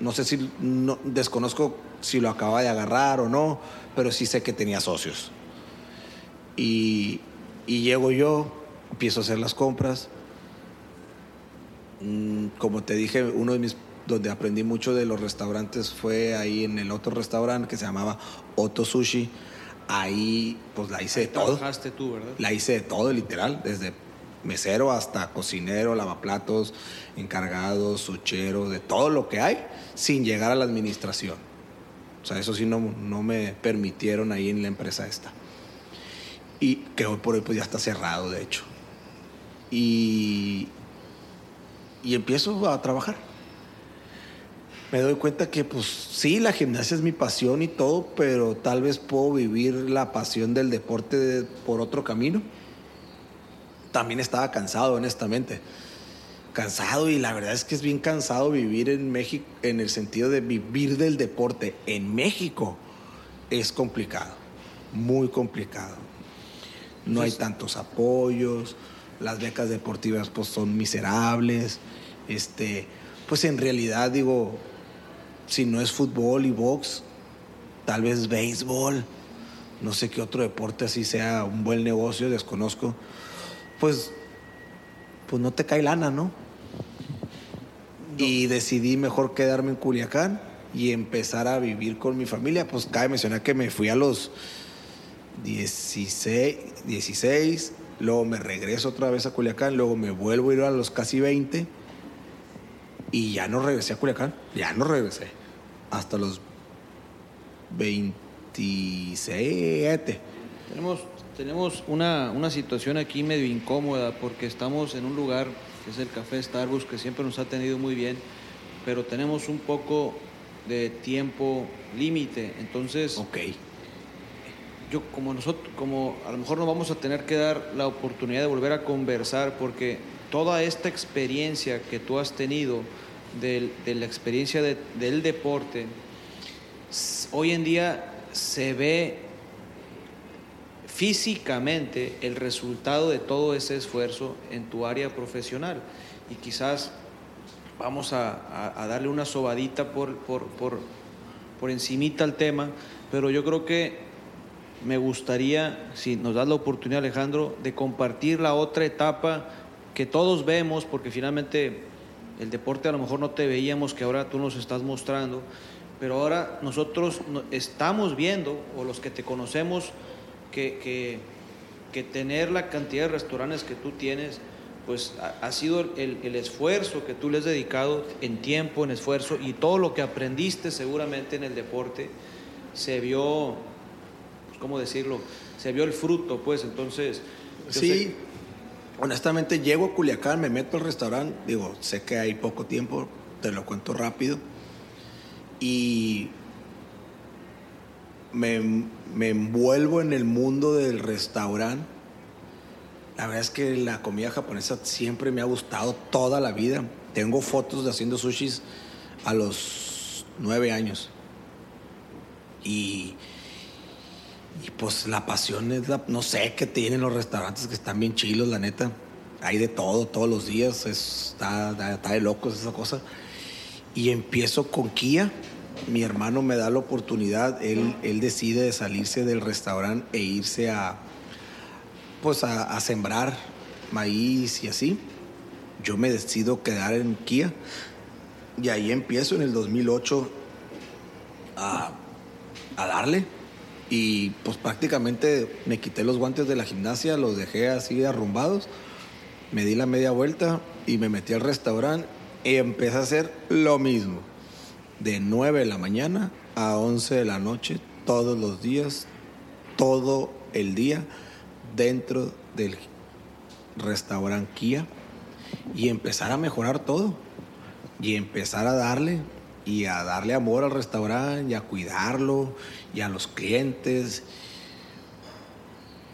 No sé si, no, desconozco si lo acaba de agarrar o no, pero sí sé que tenía socios. Y, y llego yo, empiezo a hacer las compras. Mm, como te dije, uno de mis donde aprendí mucho de los restaurantes fue ahí en el otro restaurante que se llamaba Otto Sushi. Ahí pues la hice de todo. tú, ¿verdad? La hice de todo, literal, desde mesero hasta cocinero, lavaplatos, encargado, suchero, de todo lo que hay, sin llegar a la administración. O sea, eso sí no, no me permitieron ahí en la empresa esta. Y que hoy por hoy pues ya está cerrado, de hecho. Y, y empiezo a trabajar me doy cuenta que pues sí, la gimnasia es mi pasión y todo, pero tal vez puedo vivir la pasión del deporte por otro camino. También estaba cansado, honestamente. Cansado y la verdad es que es bien cansado vivir en México en el sentido de vivir del deporte. En México es complicado, muy complicado. No hay tantos apoyos, las becas deportivas pues son miserables. Este, pues en realidad digo, si no es fútbol y box, tal vez béisbol, no sé qué otro deporte así sea un buen negocio, desconozco, pues, pues no te cae lana, ¿no? Y decidí mejor quedarme en Culiacán y empezar a vivir con mi familia. Pues cabe mencionar que me fui a los 16, 16 luego me regreso otra vez a Culiacán, luego me vuelvo a ir a los casi 20 y ya no regresé a Culiacán, ya no regresé hasta los 27. Tenemos, tenemos una, una situación aquí medio incómoda porque estamos en un lugar que es el Café Starbucks, que siempre nos ha tenido muy bien, pero tenemos un poco de tiempo límite. Entonces, ok. Yo como nosotros, como a lo mejor nos vamos a tener que dar la oportunidad de volver a conversar porque toda esta experiencia que tú has tenido de, la experiencia del deporte, hoy en día se ve físicamente el resultado de todo ese esfuerzo en tu área profesional. Y quizás vamos a, darle una sobadita por, por, por, por encimita al tema, pero yo creo que me gustaría, si nos das la oportunidad Alejandro, de compartir la otra etapa que todos vemos, porque finalmente el deporte a lo mejor no te veíamos, que ahora tú nos estás mostrando, pero ahora nosotros estamos viendo, o los que te conocemos, que, que, tener la cantidad de restaurantes que tú tienes, pues ha, sido el, esfuerzo que tú le has dedicado en tiempo, en esfuerzo, y todo lo que aprendiste seguramente en el deporte, se vio, pues, ¿cómo decirlo? Se vio el fruto, pues entonces... Sí, honestamente llego a Culiacán, me meto al restaurante, digo, sé que hay poco tiempo, te lo cuento rápido, y me, envuelvo en el mundo del restaurante. La verdad es que la comida japonesa siempre me ha gustado toda la vida. Tengo fotos de haciendo sushis a los nueve años. Y y pues la pasión es la, no sé qué tienen los restaurantes que están bien chilos, la neta. Hay de todo, todos los días, está, de locos esa cosa. Y empiezo con Kia. Mi hermano me da la oportunidad, él, él decide de salirse del restaurante e irse a, pues a, a sembrar maíz y así. Yo me decido quedar en Kia y ahí empiezo en el 2008 a, a darle y pues prácticamente me quité los guantes de la gimnasia, los dejé así arrumbados, me di la media vuelta y me metí al restaurante y empecé a hacer lo mismo. De 9 de la mañana a 11 de la noche, todos los días, todo el día, dentro del restaurante Kia. y empezar a mejorar todo y empezar a darle y a darle amor al restaurante y a cuidarlo y a los clientes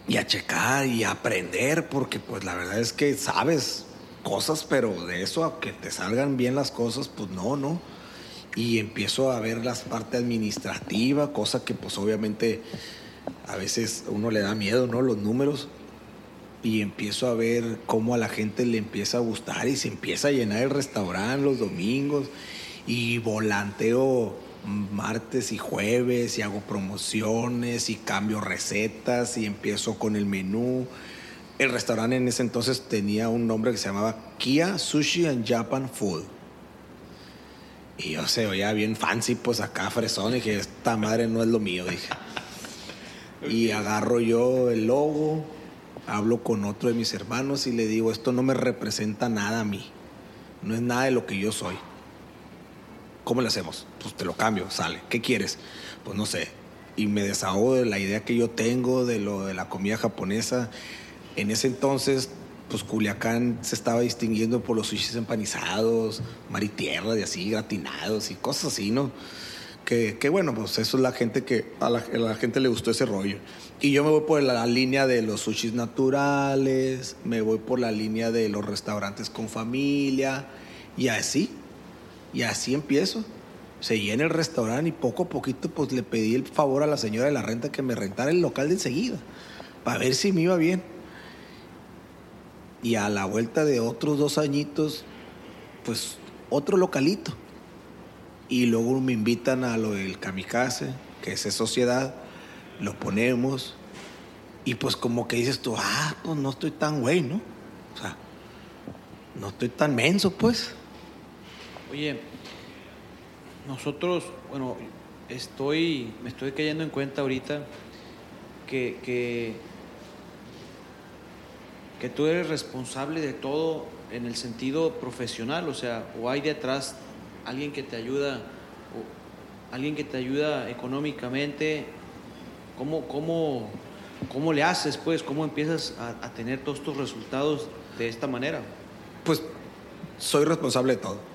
y a checar y a aprender porque pues la verdad es que sabes cosas pero de eso a que te salgan bien las cosas pues no, no. Y empiezo a ver las partes administrativa, cosa que pues obviamente a veces uno le da miedo, ¿no? Los números y empiezo a ver cómo a la gente le empieza a gustar y se empieza a llenar el restaurante los domingos y volanteo martes y jueves y hago promociones y cambio recetas y empiezo con el menú. El restaurante en ese entonces tenía un nombre que se llamaba Kia Sushi and Japan Food. Y yo se oía bien fancy, pues acá fresón, y dije, esta madre no es lo mío, dije. Y agarro yo el logo, hablo con otro de mis hermanos y le digo, esto no me representa nada a mí. No es nada de lo que yo soy. ¿Cómo le hacemos? Pues te lo cambio, sale. ¿Qué quieres? Pues no sé. Y me desahogo de la idea que yo tengo de lo de la comida japonesa. En ese entonces, pues Culiacán se estaba distinguiendo por los sushis empanizados, mar y tierra y así, gratinados y cosas así, ¿no? Que, que bueno, pues eso es la gente que a la, a la gente le gustó ese rollo. Y yo me voy por la línea de los sushis naturales, me voy por la línea de los restaurantes con familia y así. Y así empiezo. Se llena el restaurante y poco a poquito pues le pedí el favor a la señora de la renta que me rentara el local de enseguida para ver si me iba bien. Y a la vuelta de otros dos añitos, pues otro localito. Y luego me invitan a lo del kamikaze, que es sociedad, lo ponemos. Y pues como que dices tú, ah, pues no estoy tan güey, ¿no? O sea, no estoy tan menso, pues. Oye, nosotros, bueno, estoy, me estoy cayendo en cuenta ahorita que, que, que tú eres responsable de todo en el sentido profesional, o sea, o hay detrás alguien que te ayuda, alguien que te ayuda económicamente, ¿cómo, cómo, cómo le haces, pues? ¿Cómo empiezas a, a tener todos estos resultados de esta manera? Pues soy responsable de todo.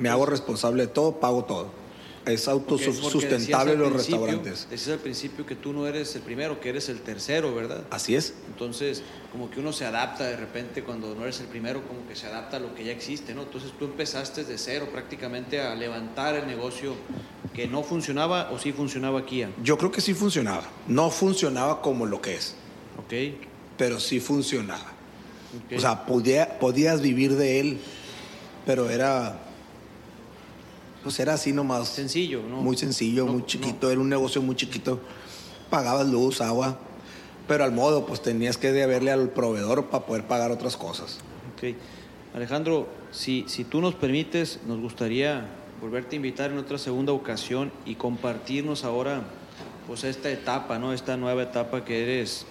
Me hago responsable de todo, pago todo. Es autosustentable al los restaurantes. Decías al principio que tú no eres el primero, que eres el tercero, ¿verdad? Así es. Entonces, como que uno se adapta de repente cuando no eres el primero, como que se adapta a lo que ya existe, ¿no? Entonces tú empezaste de cero prácticamente a levantar el negocio que no funcionaba o sí funcionaba aquí, Yo creo que sí funcionaba. No funcionaba como lo que es, ¿ok? pero sí funcionaba. ok. O sea, podía- podías vivir de él, pero era. Pues era así nomás. sencillo, ¿no? Muy sencillo, No, muy no. chiquito, era un negocio muy chiquito. Pagabas luz, agua, pero al modo, pues tenías que deberle al proveedor para poder pagar otras cosas. Ok. Alejandro, si, si tú nos permites, nos gustaría volverte a invitar en otra segunda ocasión y compartirnos ahora pues esta etapa, ¿no? Esta nueva etapa que eres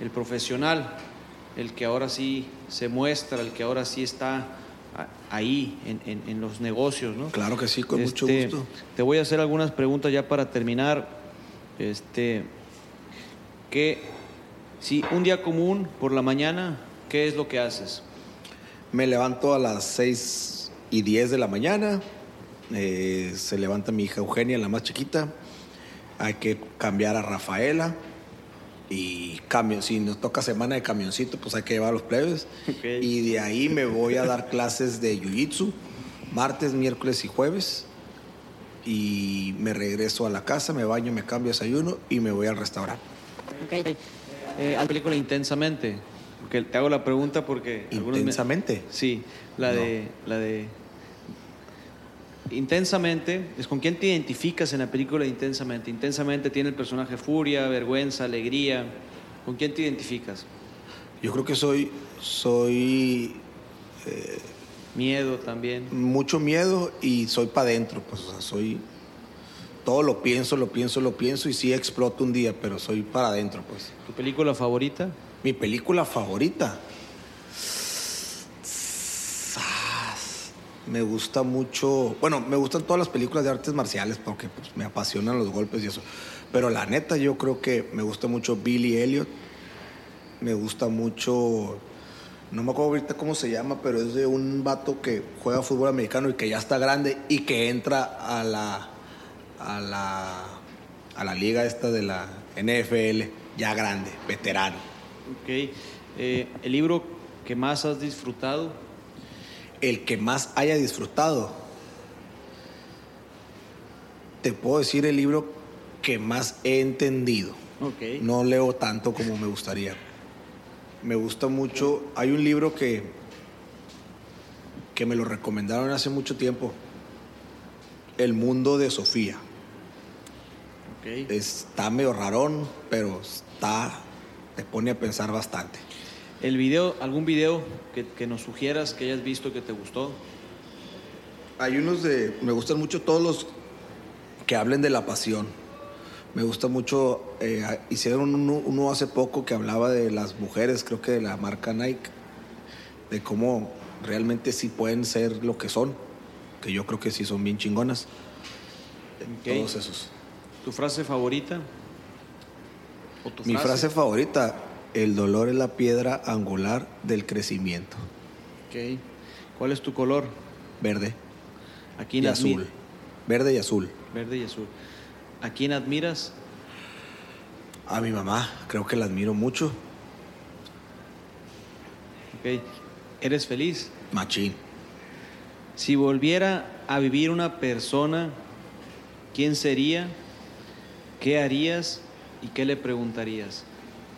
el profesional, el que ahora sí se muestra, el que ahora sí está ahí en, en- en los negocios, ¿no? Claro que sí, con mucho Este, gusto. Te voy a hacer algunas preguntas ya para terminar. Este, que si un día común por la mañana, ¿qué es lo que haces? Me levanto a las 6 y 10 de la mañana. eh, se levanta mi hija Eugenia, la más chiquita. Hay que cambiar a Rafaela. Y cambio, si nos toca semana de camioncito, pues hay que llevar a los plebes. Y de ahí me voy a dar clases de jiu-jitsu, martes, miércoles y jueves. Y me regreso a la casa, me baño, me cambio desayuno y me voy al restaurante. Eh, la película Intensamente. Porque te hago la pregunta porque... algunos me- Intensamente. Sí, la No. de... La de Intensamente, es con quién te identificas en la película Intensamente. Intensamente tiene el personaje furia, vergüenza, alegría. ¿Con quién te identificas? Yo creo que soy, soy Miedo también. mucho miedo y soy para adentro, pues, o sea, soy todo lo pienso, lo pienso, lo pienso y sí exploto un día, pero soy para adentro, pues. ¿Tu película favorita? Mi película favorita. Me gusta mucho, bueno, me gustan todas las películas de artes marciales porque pues, me apasionan los golpes y eso. Pero la neta, yo creo que me gusta mucho Billy Elliot. Me gusta mucho, no me acuerdo ahorita cómo se llama, pero es de un vato que juega fútbol americano y que ya está grande y que entra a la, a la, a la liga esta de la NFL, ya grande, veterano. Ok. Eh, ¿El libro que más has disfrutado? El que más haya disfrutado. Te puedo decir el libro que más he entendido. No leo tanto como me gustaría. Me gusta mucho. Hay un libro que, que me lo recomendaron hace mucho tiempo. El mundo de Sofía. Está medio rarón, pero está, te pone a pensar bastante. ¿El video, algún video que, que nos sugieras que hayas visto que te gustó? Hay unos de, me gustan mucho todos los que hablen de la pasión. Me gusta mucho, eh, hicieron uno, uno hace poco que hablaba de las mujeres, creo que de la marca Nike, de cómo realmente sí pueden ser lo que son, que yo creo que sí son bien chingonas. Ok. Todos esos. ¿Tu frase favorita? ¿O tu Mi frase favorita, el dolor es la piedra angular del crecimiento. Ok. ¿Cuál es tu color? Verde ¿A y quién admi- azul. Verde y azul. Verde y azul. ¿A quién admiras? A mi mamá, creo que la admiro mucho. Ok. ¿Eres feliz? Machín. Si volviera a vivir una persona, ¿quién sería? ¿Qué harías? ¿Y qué le preguntarías?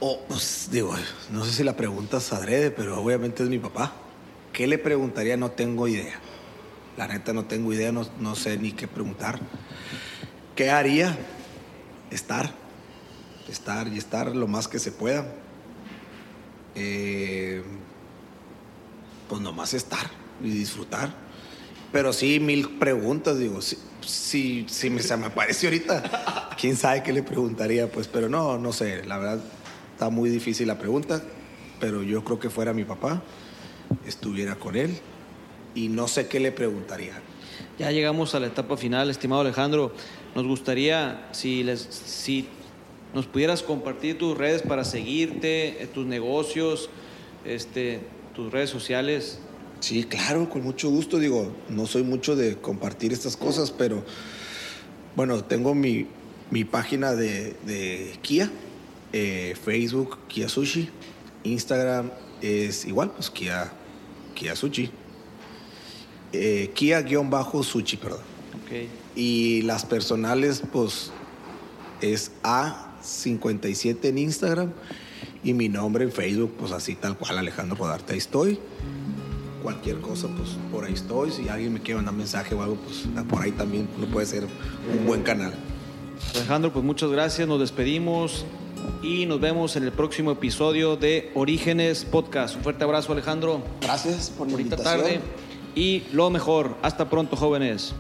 O, pues, digo, no sé si la preguntas adrede, pero obviamente es mi papá. ¿Qué le preguntaría? No tengo idea. La neta no tengo idea, no, no sé ni qué preguntar. ¿Qué haría? Estar. Estar y estar lo más que se pueda. Eh, pues nomás estar y disfrutar. Pero sí, mil preguntas, digo, si, si, si me, se me aparece ahorita, quién sabe qué le preguntaría, pues, pero no, no sé, la verdad está muy difícil la pregunta, pero yo creo que fuera mi papá, estuviera con él y no sé qué le preguntaría. Ya llegamos a la etapa final, estimado Alejandro. Nos gustaría si les si nos pudieras compartir tus redes para seguirte, eh, tus negocios, este, tus redes sociales. Sí, claro, con mucho gusto. Digo, no soy mucho de compartir estas cosas, pero bueno, tengo mi, mi página de, de Kia, eh, Facebook Kia Sushi, Instagram es igual, pues Kia, Kia Sushi, eh, Kia-Sushi, perdón. Ok. Y las personales, pues es A57 en Instagram y mi nombre en Facebook, pues así tal cual, Alejandro Rodarte, ahí estoy. Cualquier cosa, pues por ahí estoy. Si alguien me quiere mandar mensaje o algo, pues por ahí también no puede ser un buen canal. Alejandro, pues muchas gracias, nos despedimos y nos vemos en el próximo episodio de Orígenes Podcast. Un fuerte abrazo, Alejandro. Gracias por la Bonita invitación. tarde y lo mejor. Hasta pronto, jóvenes.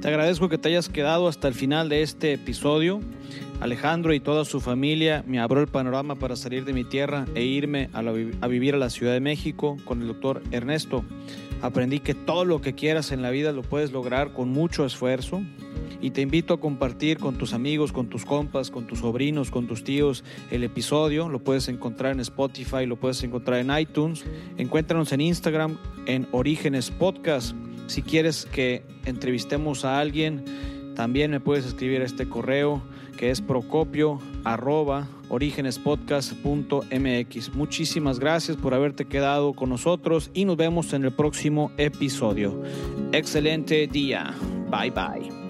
Te agradezco que te hayas quedado hasta el final de este episodio. Alejandro y toda su familia me abrió el panorama para salir de mi tierra e irme a, la a vivir a la Ciudad de México con el doctor Ernesto. Aprendí que todo lo que quieras en la vida lo puedes lograr con mucho esfuerzo y te invito a compartir con tus amigos, con tus compas, con tus sobrinos, con tus tíos el episodio. Lo puedes encontrar en Spotify, lo puedes encontrar en iTunes. Encuéntranos en Instagram en Orígenes Podcast. Si quieres que entrevistemos a alguien, también me puedes escribir a este correo que es procopio arroba. Muchísimas gracias por haberte quedado con nosotros y nos vemos en el próximo episodio. Excelente día. Bye bye.